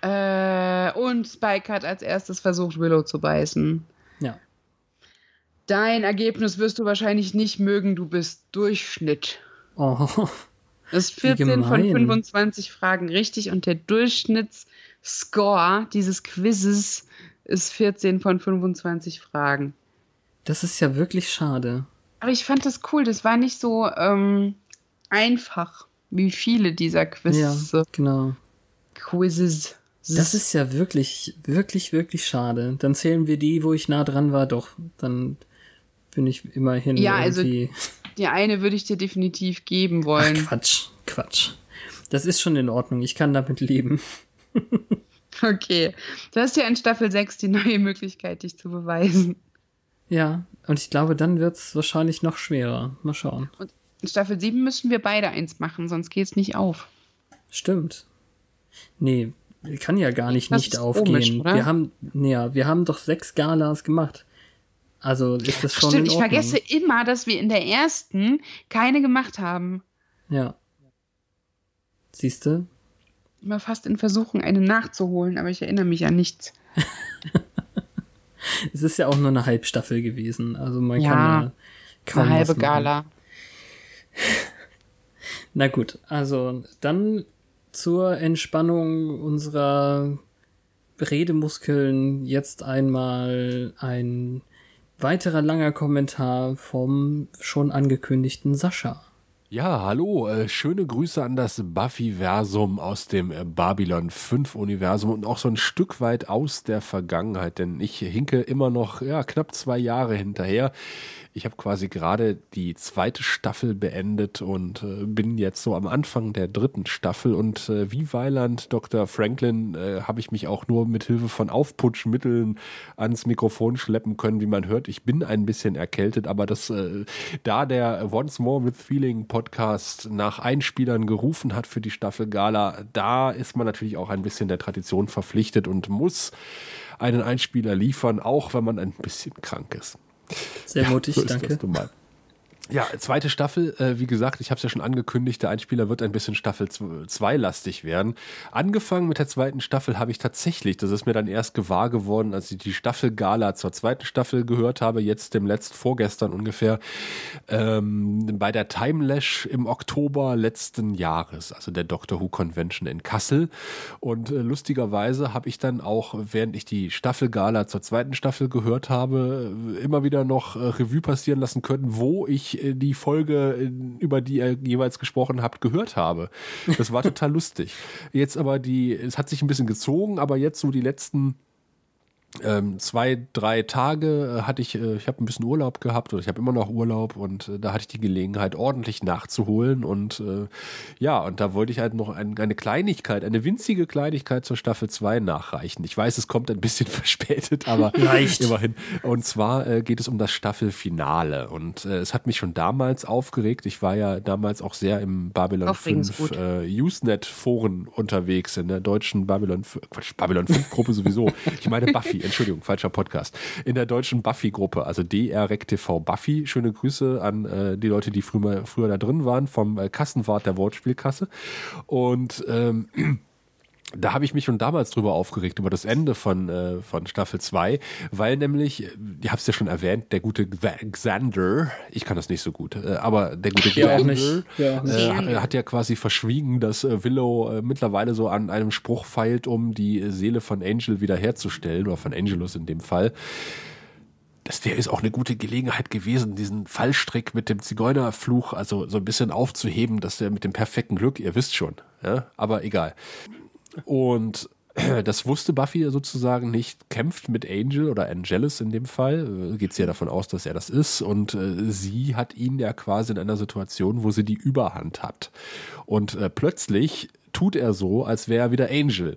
Äh, und Spike hat als erstes versucht, Willow zu beißen. Ja. Dein Ergebnis wirst du wahrscheinlich nicht mögen, du bist Durchschnitt. Oh. Das ist 14 von 25 Fragen richtig und der Durchschnittsscore dieses Quizzes ist 14 von 25 Fragen. Das ist ja wirklich schade. Aber ich fand das cool. Das war nicht so ähm, einfach wie viele dieser Quizzes. Ja, genau. Quizzes Das ist ja wirklich, wirklich, wirklich schade. Dann zählen wir die, wo ich nah dran war, doch. Dann bin ich immerhin ja, irgendwie. Also die eine würde ich dir definitiv geben wollen. Ach, Quatsch, Quatsch. Das ist schon in Ordnung. Ich kann damit leben. okay. Du hast ja in Staffel 6 die neue Möglichkeit, dich zu beweisen. Ja, und ich glaube, dann wird es wahrscheinlich noch schwerer. Mal schauen. Und in Staffel 7 müssen wir beide eins machen, sonst geht es nicht auf. Stimmt. Nee, kann ja gar nicht das nicht aufgehen. Komisch, wir haben, ja, wir haben doch sechs Galas gemacht. Also ist das schon. Stimmt, ich vergesse immer, dass wir in der ersten keine gemacht haben. Ja. Siehst du? Immer fast in Versuchung, eine nachzuholen, aber ich erinnere mich an nichts. es ist ja auch nur eine Halbstaffel gewesen. Also man ja, kann ja kaum. Eine halbe Gala. Na gut, also dann zur Entspannung unserer Redemuskeln jetzt einmal ein weiterer langer Kommentar vom schon angekündigten Sascha. Ja, hallo, äh, schöne Grüße an das Buffy-Versum aus dem äh, Babylon 5-Universum und auch so ein Stück weit aus der Vergangenheit, denn ich hinke immer noch ja, knapp zwei Jahre hinterher. Ich habe quasi gerade die zweite Staffel beendet und äh, bin jetzt so am Anfang der dritten Staffel. Und äh, wie Weiland Dr. Franklin äh, habe ich mich auch nur mit Hilfe von Aufputschmitteln ans Mikrofon schleppen können, wie man hört. Ich bin ein bisschen erkältet, aber das, äh, da der Once More with Feeling Podcast nach Einspielern gerufen hat für die Staffel Gala, da ist man natürlich auch ein bisschen der Tradition verpflichtet und muss einen Einspieler liefern, auch wenn man ein bisschen krank ist. Sehr ja, mutig, so danke. Ja, zweite Staffel, äh, wie gesagt, ich habe es ja schon angekündigt, der Einspieler wird ein bisschen Staffel 2 lastig werden. Angefangen mit der zweiten Staffel habe ich tatsächlich, das ist mir dann erst gewahr geworden, als ich die Staffel Gala zur zweiten Staffel gehört habe, jetzt dem letzten, vorgestern ungefähr, ähm, bei der Timelash im Oktober letzten Jahres, also der Doctor Who Convention in Kassel. Und äh, lustigerweise habe ich dann auch, während ich die Staffel Gala zur zweiten Staffel gehört habe, immer wieder noch äh, Revue passieren lassen können, wo ich äh, die Folge, äh, über die ihr jeweils gesprochen habt, gehört habe. Das war total lustig. Jetzt aber die, es hat sich ein bisschen gezogen, aber jetzt so die letzten ähm, zwei, drei Tage äh, hatte ich, äh, ich habe ein bisschen Urlaub gehabt oder ich habe immer noch Urlaub und äh, da hatte ich die Gelegenheit, ordentlich nachzuholen und äh, ja, und da wollte ich halt noch ein, eine Kleinigkeit, eine winzige Kleinigkeit zur Staffel 2 nachreichen. Ich weiß, es kommt ein bisschen verspätet, aber Leicht. immerhin. Und zwar äh, geht es um das Staffelfinale und äh, es hat mich schon damals aufgeregt. Ich war ja damals auch sehr im Babylon 5 äh, Usenet Foren unterwegs, in der deutschen Babylon, Quatsch, Babylon 5 Gruppe sowieso. Ich meine Buffy Entschuldigung, falscher Podcast. In der deutschen Buffy-Gruppe, also DRREC-TV Buffy. Schöne Grüße an äh, die Leute, die früher, früher da drin waren, vom äh, Kassenwart der Wortspielkasse. Und ähm, da habe ich mich schon damals drüber aufgeregt, über das Ende von, äh, von Staffel 2, weil nämlich, ich habe es ja schon erwähnt, der gute Xander, ich kann das nicht so gut, äh, aber der gute Xander ja, äh, hat ja quasi verschwiegen, dass äh, Willow äh, mittlerweile so an einem Spruch feilt, um die Seele von Angel wiederherzustellen, oder von Angelus in dem Fall. Das wäre ist auch eine gute Gelegenheit gewesen, diesen Fallstrick mit dem Zigeunerfluch, also so ein bisschen aufzuheben, dass der mit dem perfekten Glück, ihr wisst schon, ja, aber egal. Und das wusste Buffy sozusagen nicht, kämpft mit Angel oder Angelus in dem Fall, geht sie ja davon aus, dass er das ist und äh, sie hat ihn ja quasi in einer Situation, wo sie die Überhand hat. Und äh, plötzlich tut er so, als wäre er wieder Angel.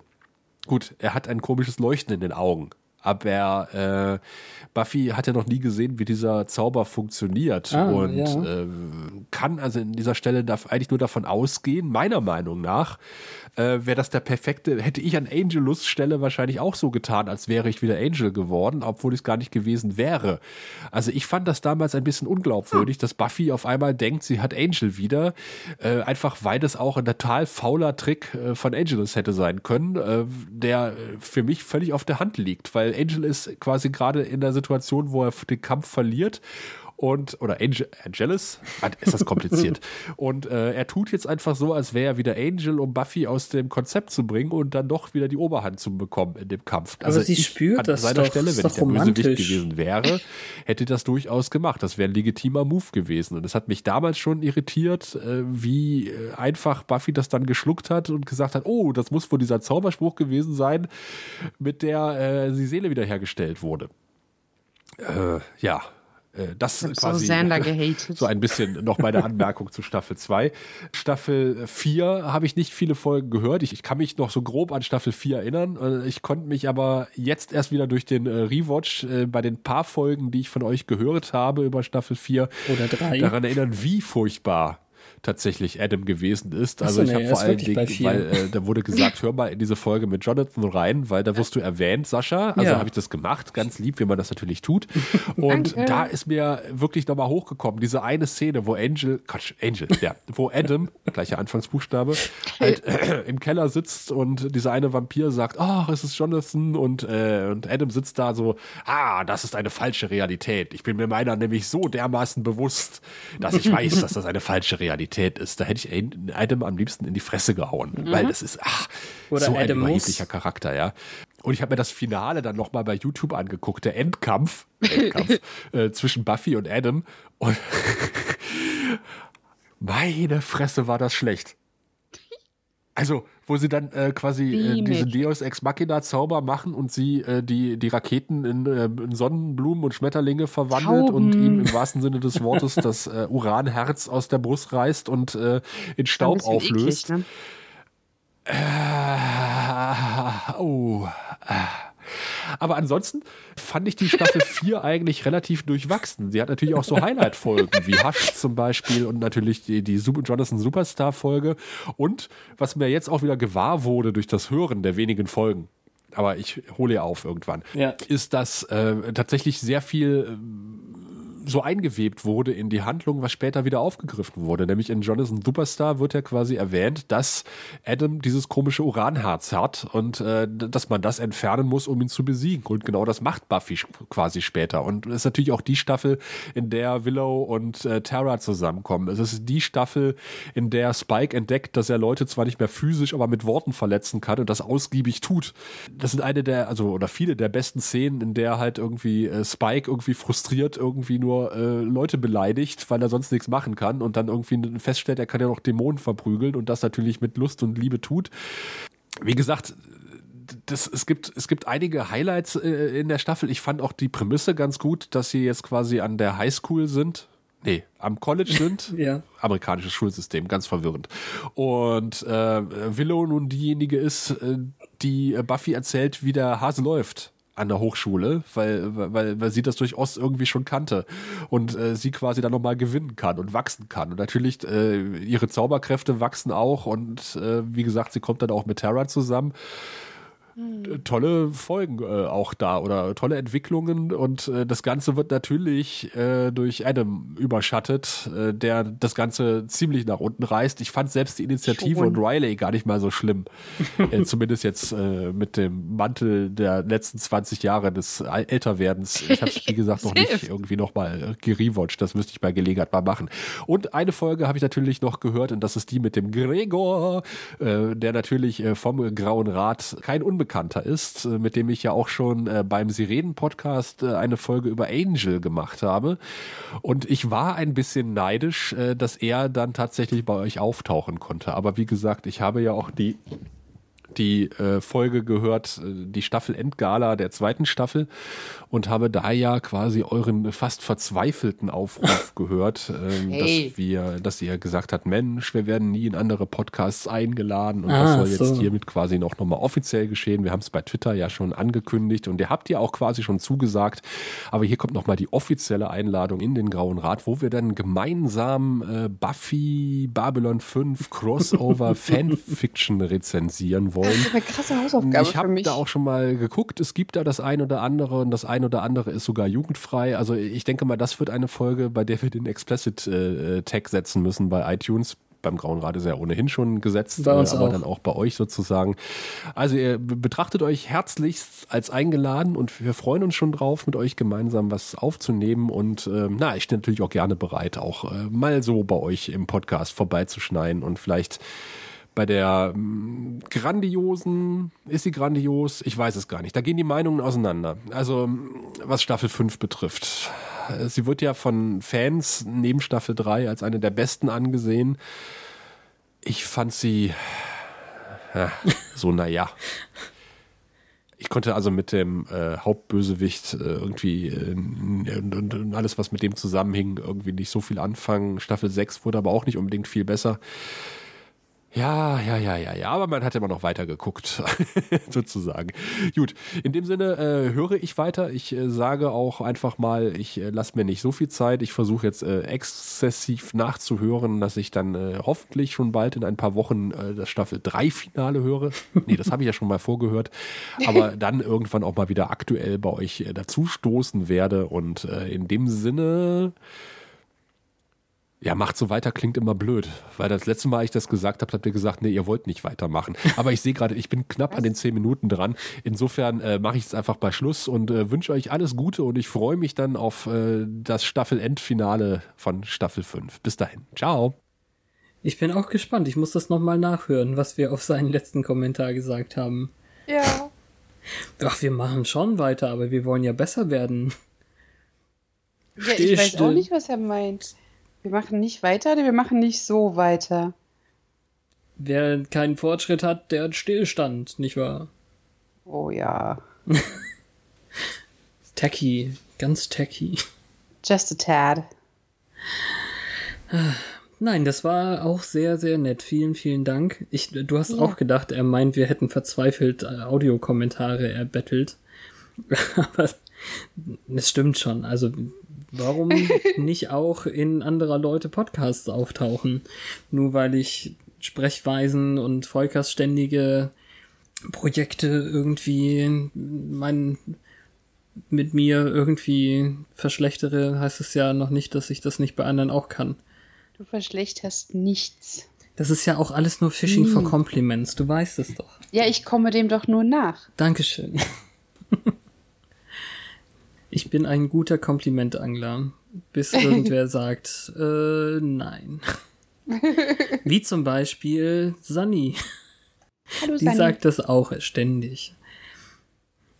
Gut, er hat ein komisches Leuchten in den Augen, aber äh, Buffy hat ja noch nie gesehen, wie dieser Zauber funktioniert ah, und ja. äh, kann also in dieser Stelle eigentlich nur davon ausgehen, meiner Meinung nach, äh, wäre das der perfekte, hätte ich an Angelus Stelle wahrscheinlich auch so getan, als wäre ich wieder Angel geworden, obwohl ich es gar nicht gewesen wäre. Also ich fand das damals ein bisschen unglaubwürdig, dass Buffy auf einmal denkt, sie hat Angel wieder, äh, einfach weil das auch ein total fauler Trick äh, von Angelus hätte sein können, äh, der für mich völlig auf der Hand liegt, weil Angel ist quasi gerade in der Situation, wo er den Kampf verliert und oder Angel, Angelus, ist das kompliziert. und äh, er tut jetzt einfach so, als wäre er wieder Angel, um Buffy aus dem Konzept zu bringen und dann doch wieder die Oberhand zu bekommen in dem Kampf. Also Aber sie ich, spürt an das seiner doch, Stelle, wenn ich der Bösewicht gewesen wäre, hätte das durchaus gemacht. Das wäre ein legitimer Move gewesen. Und es hat mich damals schon irritiert, äh, wie äh, einfach Buffy das dann geschluckt hat und gesagt hat, oh, das muss wohl dieser Zauberspruch gewesen sein, mit der äh, die Seele wiederhergestellt wurde. Äh, ja, das ich quasi so, so ein bisschen noch meine Anmerkung zu Staffel 2. Staffel 4 habe ich nicht viele Folgen gehört. Ich, ich, kann mich noch so grob an Staffel 4 erinnern. Äh, ich konnte mich aber jetzt erst wieder durch den äh, Rewatch äh, bei den paar Folgen, die ich von euch gehört habe über Staffel 4, oder 3 daran erinnern, wie furchtbar tatsächlich Adam gewesen ist. Also so, ich nee, habe vor allen Dingen, weil äh, da wurde gesagt, hör mal in diese Folge mit Jonathan rein, weil da wirst du erwähnt, Sascha. Also ja. habe ich das gemacht, ganz lieb, wie man das natürlich tut. Und Danke. da ist mir wirklich nochmal hochgekommen, diese eine Szene, wo Angel, Quatsch, Angel, ja, wo Adam, gleicher Anfangsbuchstabe, halt äh, im Keller sitzt und dieser eine Vampir sagt, ach, oh, es ist Jonathan und, äh, und Adam sitzt da so, ah, das ist eine falsche Realität. Ich bin mir meiner nämlich so dermaßen bewusst, dass ich weiß, dass das eine falsche Realität Realität ist, da hätte ich Adam am liebsten in die Fresse gehauen, mhm. weil das ist ach, Oder so Adam ein überheblicher Charakter, ja. Und ich habe mir das Finale dann nochmal bei YouTube angeguckt, der Endkampf, Endkampf äh, zwischen Buffy und Adam. Und meine Fresse war das schlecht. Also, wo sie dann äh, quasi äh, diese Deus Ex Machina Zauber machen und sie äh, die, die Raketen in, äh, in, Sonnenblumen und Schmetterlinge verwandelt Tauben. und ihm im wahrsten Sinne des Wortes das äh, Uranherz aus der Brust reißt und äh, in Staub auflöst. Eklig, ne? oh. Aber ansonsten fand ich die Staffel 4 eigentlich relativ durchwachsen. Sie hat natürlich auch so Highlight-Folgen, wie Hush zum Beispiel und natürlich die, die Jonathan Superstar-Folge. Und was mir jetzt auch wieder gewahr wurde durch das Hören der wenigen Folgen, aber ich hole ja auf irgendwann, ja. ist, dass äh, tatsächlich sehr viel äh, so eingewebt wurde in die Handlung, was später wieder aufgegriffen wurde. Nämlich in Jonathan Superstar wird ja quasi erwähnt, dass Adam dieses komische Uranherz hat und äh, dass man das entfernen muss, um ihn zu besiegen. Und genau das macht Buffy quasi später. Und es ist natürlich auch die Staffel, in der Willow und äh, Tara zusammenkommen. Es ist die Staffel, in der Spike entdeckt, dass er Leute zwar nicht mehr physisch, aber mit Worten verletzen kann und das ausgiebig tut. Das sind eine der, also oder viele der besten Szenen, in der halt irgendwie äh, Spike irgendwie frustriert irgendwie nur nur äh, Leute beleidigt, weil er sonst nichts machen kann und dann irgendwie feststellt, er kann ja noch Dämonen verprügeln und das natürlich mit Lust und Liebe tut. Wie gesagt, das, es, gibt, es gibt einige Highlights äh, in der Staffel. Ich fand auch die Prämisse ganz gut, dass sie jetzt quasi an der Highschool sind. Nee, am College sind. ja. Amerikanisches Schulsystem, ganz verwirrend. Und äh, Willow nun diejenige ist, äh, die Buffy erzählt, wie der Hase läuft an der Hochschule, weil, weil, weil sie das durchaus irgendwie schon kannte und äh, sie quasi dann nochmal gewinnen kann und wachsen kann. Und natürlich, äh, ihre Zauberkräfte wachsen auch und äh, wie gesagt, sie kommt dann auch mit Terra zusammen. Tolle Folgen äh, auch da oder tolle Entwicklungen und äh, das Ganze wird natürlich äh, durch Adam überschattet, äh, der das Ganze ziemlich nach unten reißt. Ich fand selbst die Initiative Schon. und Riley gar nicht mal so schlimm. Äh, zumindest jetzt äh, mit dem Mantel der letzten 20 Jahre des Älterwerdens. Ich habe es, wie gesagt, noch nicht irgendwie nochmal gerewatcht. Das müsste ich bei Gelegenheit mal machen. Und eine Folge habe ich natürlich noch gehört und das ist die mit dem Gregor, der natürlich vom Grauen Rat kein Unbekannter Unbekannter ist, äh, mit dem ich ja auch schon äh, beim Sirenen-Podcast äh, eine Folge über Angel gemacht habe. Und ich war ein bisschen neidisch, dass er dann tatsächlich bei euch auftauchen konnte. Aber wie gesagt, ich habe ja auch die die Folge gehört, die Staffel Endgala der zweiten Staffel und habe da ja quasi euren fast verzweifelten Aufruf gehört, ähm, hey. dass wir, dass ihr gesagt habt, Mensch, wir werden nie in andere Podcasts eingeladen und ah, das soll so. jetzt hiermit quasi noch nochmal offiziell geschehen. Wir haben es bei Twitter ja schon angekündigt und ihr habt ja auch quasi schon zugesagt, aber hier kommt nochmal die offizielle Einladung in den Grauen Rat, wo wir dann gemeinsam äh, Buffy Babylon 5 Crossover Fanfiction rezensieren wollen. Das ist eine krasse Hausaufgabe ich habe da auch schon mal geguckt. Es gibt da das ein oder andere und das ein oder andere ist sogar jugendfrei. Also ich denke mal, das wird eine Folge, bei der wir den Explicit äh, Tag setzen müssen bei iTunes. beim Grauen Rat ist ja ohnehin schon gesetzt, uns aber auch. dann auch bei euch sozusagen. Also ihr betrachtet euch herzlichst als eingeladen und wir freuen uns schon drauf, mit euch gemeinsam was aufzunehmen. Und äh, na, ich stehe natürlich auch gerne bereit, auch äh, mal so bei euch im Podcast vorbeizuschneiden und vielleicht bei der mm, grandiosen, ist sie grandios? Ich weiß es gar nicht. Da gehen die Meinungen auseinander. Also, was Staffel 5 betrifft. Sie wird ja von Fans neben Staffel 3 als eine der besten angesehen. Ich fand sie ja, so, naja. Ich konnte also mit dem äh, Hauptbösewicht äh, irgendwie äh, und, und, alles, was mit dem zusammenhing, irgendwie nicht so viel anfangen. Staffel 6 wurde aber auch nicht unbedingt viel besser. Ja, ja, ja, ja, ja, aber man hat immer noch weiter geguckt, sozusagen. Gut, in dem Sinne äh, höre ich weiter. Ich äh, sage auch einfach mal, ich äh, lasse mir nicht so viel Zeit. Ich versuche jetzt äh, exzessiv nachzuhören, dass ich dann äh, hoffentlich schon bald in ein paar Wochen äh, das Staffel 3 Finale höre. nee, das habe ich ja schon mal vorgehört. Aber dann irgendwann auch mal wieder aktuell bei euch äh, dazustoßen werde. Und äh, in dem Sinne ja, macht so weiter klingt immer blöd, weil das letzte Mal, ich das gesagt habe, habt ihr gesagt, nee, ihr wollt nicht weitermachen. Aber ich sehe gerade, ich bin knapp an den zehn Minuten dran. Insofern äh, mache ich es einfach bei Schluss und äh, wünsche euch alles Gute und ich freue mich dann auf äh, das Staffel-Endfinale von Staffel 5. Bis dahin. Ciao. Ich bin auch gespannt. Ich muss das nochmal nachhören, was wir auf seinen letzten Kommentar gesagt haben. Ja. Ach, wir machen schon weiter, aber wir wollen ja besser werden. Ja, ich weiß auch nicht, was er meint. Wir machen nicht weiter, wir machen nicht so weiter. Wer keinen Fortschritt hat, der hat Stillstand, nicht wahr? Oh ja. tacky, ganz tacky. Just a tad. Nein, das war auch sehr, sehr nett. Vielen, vielen Dank. Ich, du hast ja. auch gedacht, er meint, wir hätten verzweifelt äh, Audiokommentare erbettelt. Aber es stimmt schon. Also Warum nicht auch in anderer Leute Podcasts auftauchen? Nur weil ich Sprechweisen und Volkers ständige Projekte irgendwie mein, mit mir irgendwie verschlechtere, heißt es ja noch nicht, dass ich das nicht bei anderen auch kann. Du verschlechterst nichts. Das ist ja auch alles nur Fishing for Compliments, du weißt es doch. Ja, ich komme dem doch nur nach. Dankeschön. Ich bin ein guter Komplimentangler, bis irgendwer sagt, äh, nein. Wie zum Beispiel Sunny. Hallo, Die Sunny. sagt das auch ständig.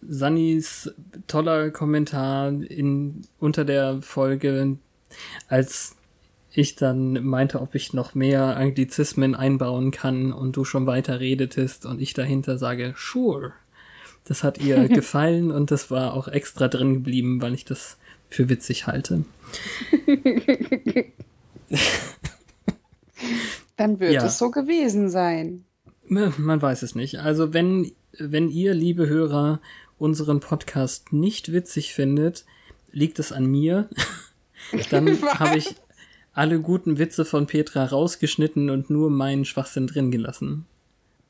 Sunnys toller Kommentar in, unter der Folge, als ich dann meinte, ob ich noch mehr Anglizismen einbauen kann und du schon weiter redetest und ich dahinter sage, sure. Das hat ihr gefallen und das war auch extra drin geblieben, weil ich das für witzig halte. Dann wird ja. es so gewesen sein. Man weiß es nicht. Also wenn, wenn ihr, liebe Hörer, unseren Podcast nicht witzig findet, liegt es an mir. Dann habe ich alle guten Witze von Petra rausgeschnitten und nur meinen Schwachsinn drin gelassen.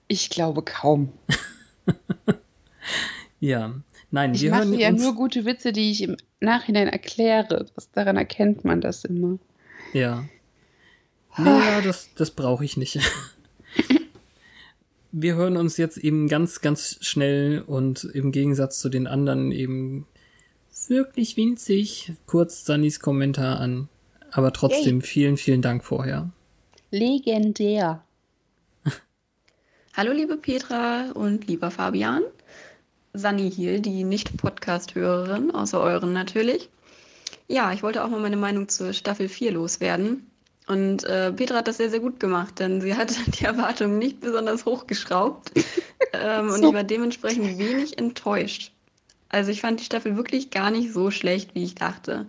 Ich glaube kaum. Ja, nein, ich wir mache ja nur gute Witze, die ich im Nachhinein erkläre. Das, daran erkennt man das immer. Ja. Naja, das, das brauche ich nicht. wir hören uns jetzt eben ganz, ganz schnell und im Gegensatz zu den anderen eben wirklich winzig kurz Sunnys Kommentar an. Aber trotzdem Yay. vielen, vielen Dank vorher. Legendär. Hallo liebe Petra und lieber Fabian. Sunny hier, die Nicht-Podcast-Hörerin, außer euren natürlich. Ja, ich wollte auch mal meine Meinung zur Staffel 4 loswerden. Und äh, Petra hat das sehr, sehr gut gemacht, denn sie hat die Erwartungen nicht besonders hochgeschraubt. ähm, so. Und ich war dementsprechend wenig enttäuscht. Also ich fand die Staffel wirklich gar nicht so schlecht, wie ich dachte.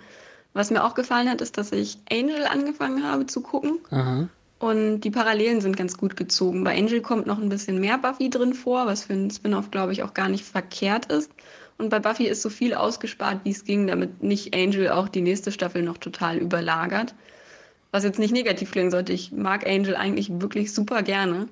Was mir auch gefallen hat, ist, dass ich Angel angefangen habe zu gucken. Aha. Und die Parallelen sind ganz gut gezogen. Bei Angel kommt noch ein bisschen mehr Buffy drin vor, was für einen Spin-off, glaube ich, auch gar nicht verkehrt ist. Und bei Buffy ist so viel ausgespart, wie es ging, damit nicht Angel auch die nächste Staffel noch total überlagert. Was jetzt nicht negativ klingen sollte. Ich mag Angel eigentlich wirklich super gerne.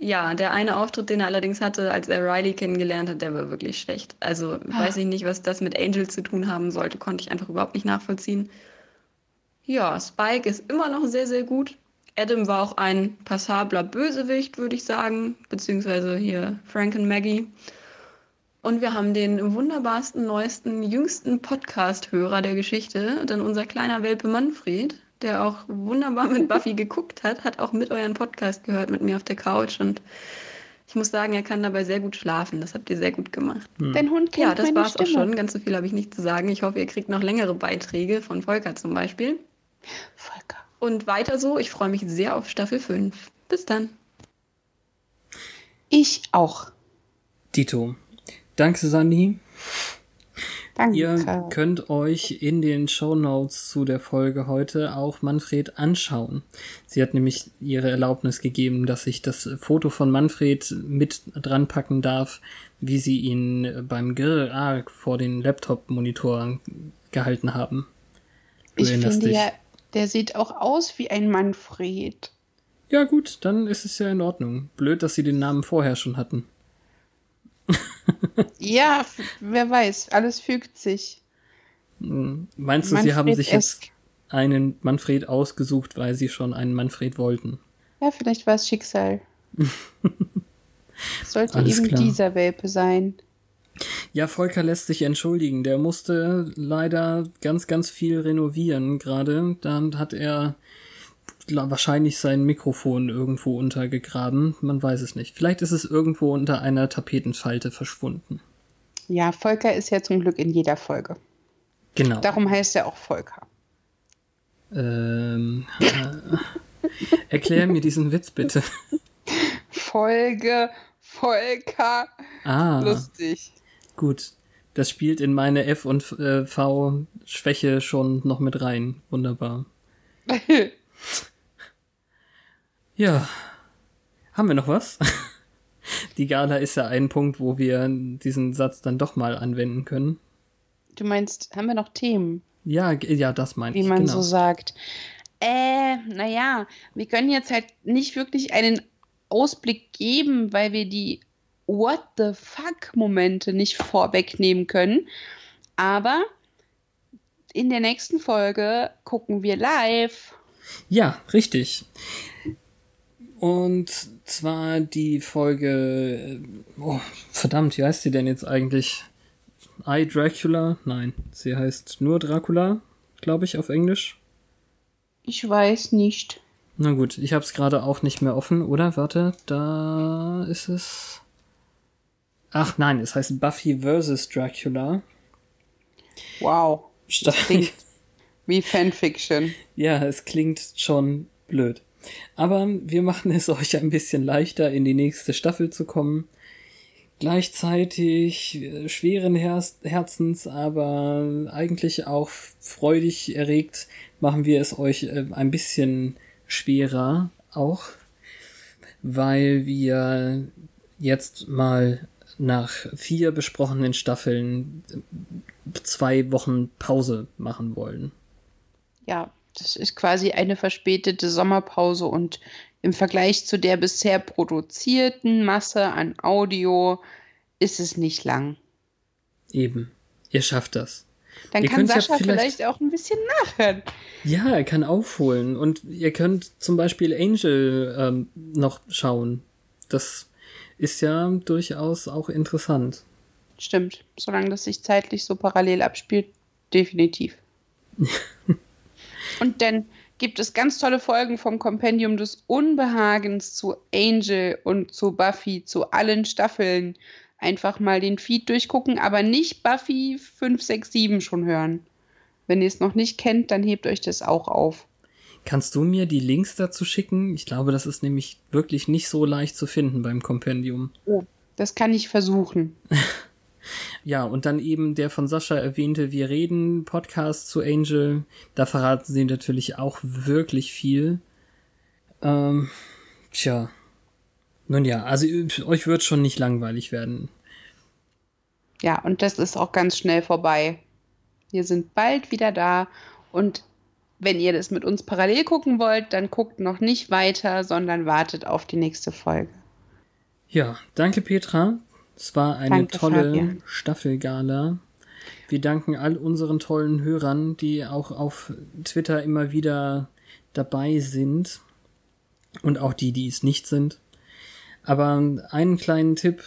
Ja, der eine Auftritt, den er allerdings hatte, als er Riley kennengelernt hat, der war wirklich schlecht. Also ah. weiß ich nicht, was das mit Angel zu tun haben sollte, konnte ich einfach überhaupt nicht nachvollziehen. Ja, Spike ist immer noch sehr, sehr gut. Adam war auch ein passabler Bösewicht, würde ich sagen, beziehungsweise hier Frank und Maggie. Und wir haben den wunderbarsten, neuesten, jüngsten Podcast-Hörer der Geschichte, denn unser kleiner Welpe Manfred, der auch wunderbar mit Buffy geguckt hat, hat auch mit euren Podcast gehört, mit mir auf der Couch. Und ich muss sagen, er kann dabei sehr gut schlafen. Das habt ihr sehr gut gemacht. Hm. Dein Hund kennt Ja, das war es auch schon. Ganz so viel habe ich nicht zu sagen. Ich hoffe, ihr kriegt noch längere Beiträge von Volker zum Beispiel. Volker. Und weiter so. Ich freue mich sehr auf Staffel 5. Bis dann. Ich auch. Dito. Danke, Sandy. Danke. Ihr könnt euch in den Show Notes zu der Folge heute auch Manfred anschauen. Sie hat nämlich ihre Erlaubnis gegeben, dass ich das Foto von Manfred mit dran packen darf, wie sie ihn beim Grrr vor den Laptop-Monitor gehalten haben. Du ich finde dich. ja, der sieht auch aus wie ein Manfred. Ja gut, dann ist es ja in Ordnung. Blöd, dass sie den Namen vorher schon hatten ja, wer weiß, alles fügt sich. Hm, meinst du, Manfred sie haben sich jetzt einen Manfred ausgesucht, weil sie schon einen Manfred wollten? Ja, vielleicht war es Schicksal. Sollte Alles eben klar. dieser Welpe sein. Ja, Volker lässt sich entschuldigen. Der musste leider ganz, ganz viel renovieren gerade. Dann hat er wahrscheinlich sein Mikrofon irgendwo untergegraben. Man weiß es nicht. Vielleicht ist es irgendwo unter einer Tapetenfalte verschwunden. Ja, Volker ist ja zum Glück in jeder Folge. Genau. Darum heißt er auch Volker. Ähm, äh, erklär mir diesen Witz bitte. Folge, Volker. Ah. Lustig. Gut. Das spielt in meine F- und äh, V-Schwäche schon noch mit rein. Wunderbar. Ja. Haben wir noch was? Die Gala ist ja ein Punkt, wo wir diesen Satz dann doch mal anwenden können. Du meinst, haben wir noch Themen? Ja, ja, das meine ich. Wie man genau. so sagt. Äh, naja, wir können jetzt halt nicht wirklich einen Ausblick geben, weil wir die What the fuck Momente nicht vorwegnehmen können. Aber in der nächsten Folge gucken wir live. Ja, richtig. Und zwar die Folge. Äh, oh, verdammt, wie heißt sie denn jetzt eigentlich? I Dracula? Nein, sie heißt nur Dracula, glaube ich, auf Englisch. Ich weiß nicht. Na gut, ich habe es gerade auch nicht mehr offen, oder? Warte, da ist es. Ach nein, es heißt Buffy vs. Dracula. Wow. Das klingt wie Fanfiction. Ja, es klingt schon blöd. Aber wir machen es euch ein bisschen leichter, in die nächste Staffel zu kommen. Gleichzeitig äh, schweren Herzens, aber eigentlich auch freudig erregt, machen wir es euch äh, ein bisschen schwerer auch, weil wir jetzt mal nach vier besprochenen Staffeln zwei Wochen Pause machen wollen. Ja, das ist quasi eine verspätete Sommerpause und im Vergleich zu der bisher produzierten Masse an Audio ist es nicht lang. Eben. Ihr schafft das. Dann ihr kann Sascha ja vielleicht, vielleicht, auch ein bisschen nachhören. Ja, er kann aufholen. Und ihr könnt zum Beispiel Angel ähm, noch schauen. Das ist ja durchaus auch interessant. Stimmt. Solange das sich zeitlich so parallel abspielt, definitiv. Und dann gibt es ganz tolle Folgen vom Kompendium des Unbehagens zu Angel und zu Buffy, zu allen Staffeln. Einfach mal den Feed durchgucken, aber nicht Buffy 5, 6, 7 schon hören. Wenn ihr es noch nicht kennt, dann hebt euch das auch auf. Kannst du mir die Links dazu schicken? Ich glaube, das ist nämlich wirklich nicht so leicht zu finden beim Kompendium. Oh, das kann ich versuchen. Ja, und dann eben der von Sascha erwähnte Wir reden Podcast zu Angel. Da verraten sie natürlich auch wirklich viel. Ähm, tja. Nun ja, also euch wird schon nicht langweilig werden. Ja, und das ist auch ganz schnell vorbei. Wir sind bald wieder da und wenn ihr das mit uns parallel gucken wollt, dann guckt noch nicht weiter, sondern wartet auf die nächste Folge. Ja, danke Petra. Es war eine Danke, tolle Fabian. Staffelgala. Wir danken all unseren tollen Hörern, die auch auf Twitter immer wieder dabei sind. Und auch die, die es nicht sind. Aber einen kleinen Tipp,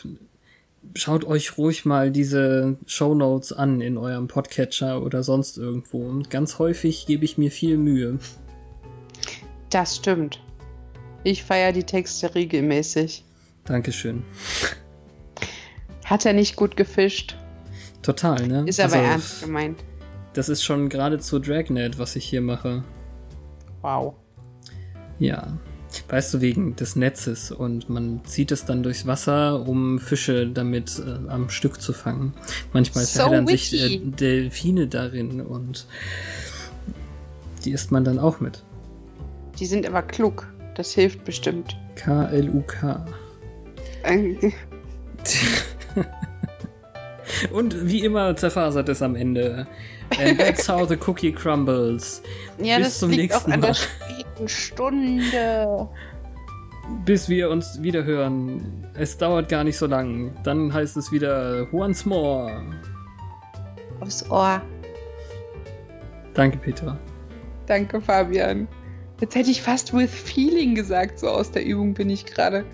schaut euch ruhig mal diese Show Notes an in eurem Podcatcher oder sonst irgendwo. Und ganz häufig gebe ich mir viel Mühe. Das stimmt. Ich feiere die Texte regelmäßig. Dankeschön. Hat er nicht gut gefischt? Total, ne? Ist aber also, ernst gemeint. Das ist schon geradezu Dragnet, was ich hier mache. Wow. Ja. Weißt du, wegen des Netzes und man zieht es dann durchs Wasser, um Fische damit äh, am Stück zu fangen. Manchmal so verheddern sich äh, Delfine darin und die isst man dann auch mit. Die sind aber klug. Das hilft bestimmt. K-L-U-K. Und wie immer zerfasert es am Ende. And that's how the cookie crumbles. Ja, Bis das zum liegt nächsten auch an Mal. der späten Stunde. Bis wir uns wieder hören. Es dauert gar nicht so lang. Dann heißt es wieder once more. Aufs Ohr. Danke, Peter. Danke, Fabian. Jetzt hätte ich fast with feeling gesagt, so aus der Übung bin ich gerade.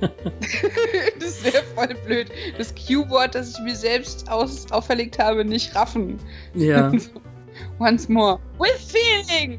das wäre voll blöd. Das Q-Wort, das ich mir selbst aus auferlegt habe, nicht raffen. Ja. Once more. With feeling!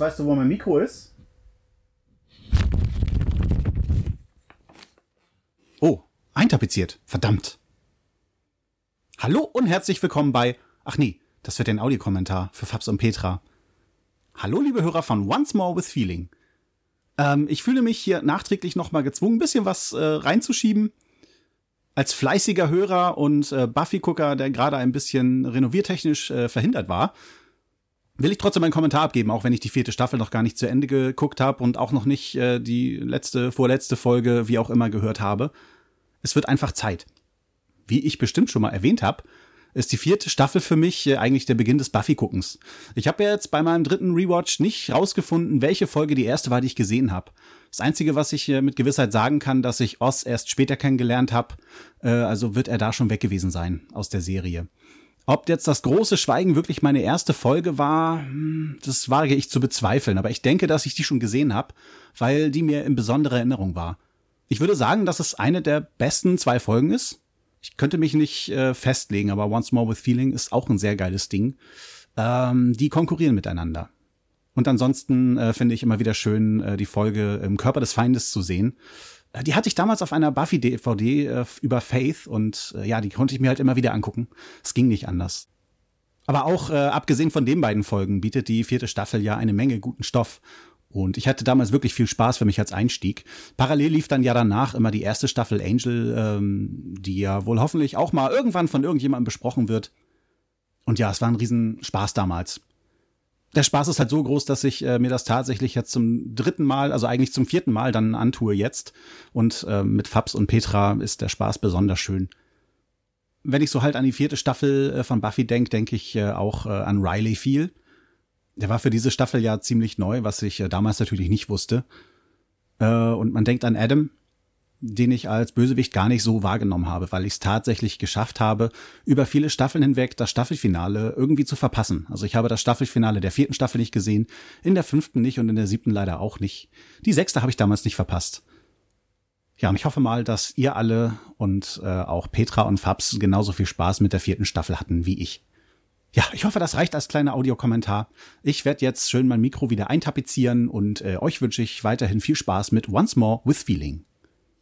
weißt du, wo mein Mikro ist? Oh, eintapeziert. Verdammt. Hallo und herzlich willkommen bei. Ach nee, das wird ein Audiokommentar für Fabs und Petra. Hallo, liebe Hörer von Once More with Feeling. Ähm, ich fühle mich hier nachträglich nochmal gezwungen, ein bisschen was äh, reinzuschieben. Als fleißiger Hörer und äh, Buffy-Gucker, der gerade ein bisschen renoviertechnisch äh, verhindert war, will ich trotzdem einen Kommentar abgeben, auch wenn ich die vierte Staffel noch gar nicht zu Ende geguckt habe und auch noch nicht äh, die letzte, vorletzte Folge, wie auch immer, gehört habe. Es wird einfach Zeit. Wie ich bestimmt schon mal erwähnt habe, ist die vierte Staffel für mich äh, eigentlich der Beginn des Buffy-Guckens. Ich habe ja jetzt bei meinem dritten Rewatch nicht rausgefunden, welche Folge die erste war, die ich gesehen habe. Das Einzige, was ich äh, mit Gewissheit sagen kann, dass ich Oz erst später kennengelernt habe, äh, also wird er da schon weg gewesen sein aus der Serie. Ob jetzt das große Schweigen wirklich meine erste Folge war, hm, das wage ich zu bezweifeln. Aber ich denke, dass ich die schon gesehen habe, weil die mir in besonderer Erinnerung war. Ich würde sagen, dass es eine der besten zwei Folgen ist. Ich könnte mich nicht äh, festlegen, aber Once More with Feeling ist auch ein sehr geiles Ding. Ähm, die konkurrieren miteinander. Und ansonsten äh, finde ich immer wieder schön, äh, die Folge im Körper des Feindes zu sehen. Äh, die hatte ich damals auf einer Buffy-DVD äh, über Faith und äh, ja, die konnte ich mir halt immer wieder angucken. Es ging nicht anders. Aber auch äh, abgesehen von den beiden Folgen bietet die vierte Staffel ja eine Menge guten Stoff. Und ich hatte damals wirklich viel Spaß für mich als Einstieg. Parallel lief dann ja danach immer die erste Staffel Angel, ähm, die ja wohl hoffentlich auch mal irgendwann von irgendjemandem besprochen wird. Und ja, es war ein Riesenspaß damals der Spaß ist halt so groß, dass ich äh, mir das tatsächlich jetzt zum dritten Mal, also eigentlich zum vierten Mal dann antue jetzt. Und äh, mit Fabs und Petra ist der Spaß besonders schön. Wenn ich so halt an die vierte Staffel äh, von Buffy denke, denke ich äh, auch äh, an Riley viel. Der war für diese Staffel ja ziemlich neu, was ich äh, damals natürlich nicht wusste. Äh, und man denkt an Adam, den ich als Bösewicht gar nicht so wahrgenommen habe, weil ich es tatsächlich geschafft habe, über viele Staffeln hinweg das Staffelfinale irgendwie zu verpassen. Also ich habe das Staffelfinale der vierten Staffel nicht gesehen, in der fünften nicht und in der siebten leider auch nicht. Die sechste habe ich damals nicht verpasst. Ja, und ich hoffe mal, dass ihr alle und äh, auch Petra und Fabs genauso viel Spaß mit der vierten Staffel hatten wie ich. Ja, ich hoffe, das reicht als kleiner Audiokommentar. Ich werde jetzt schön mein Mikro wieder eintapezieren und äh, euch wünsche ich weiterhin viel Spaß mit Once More with Feeling.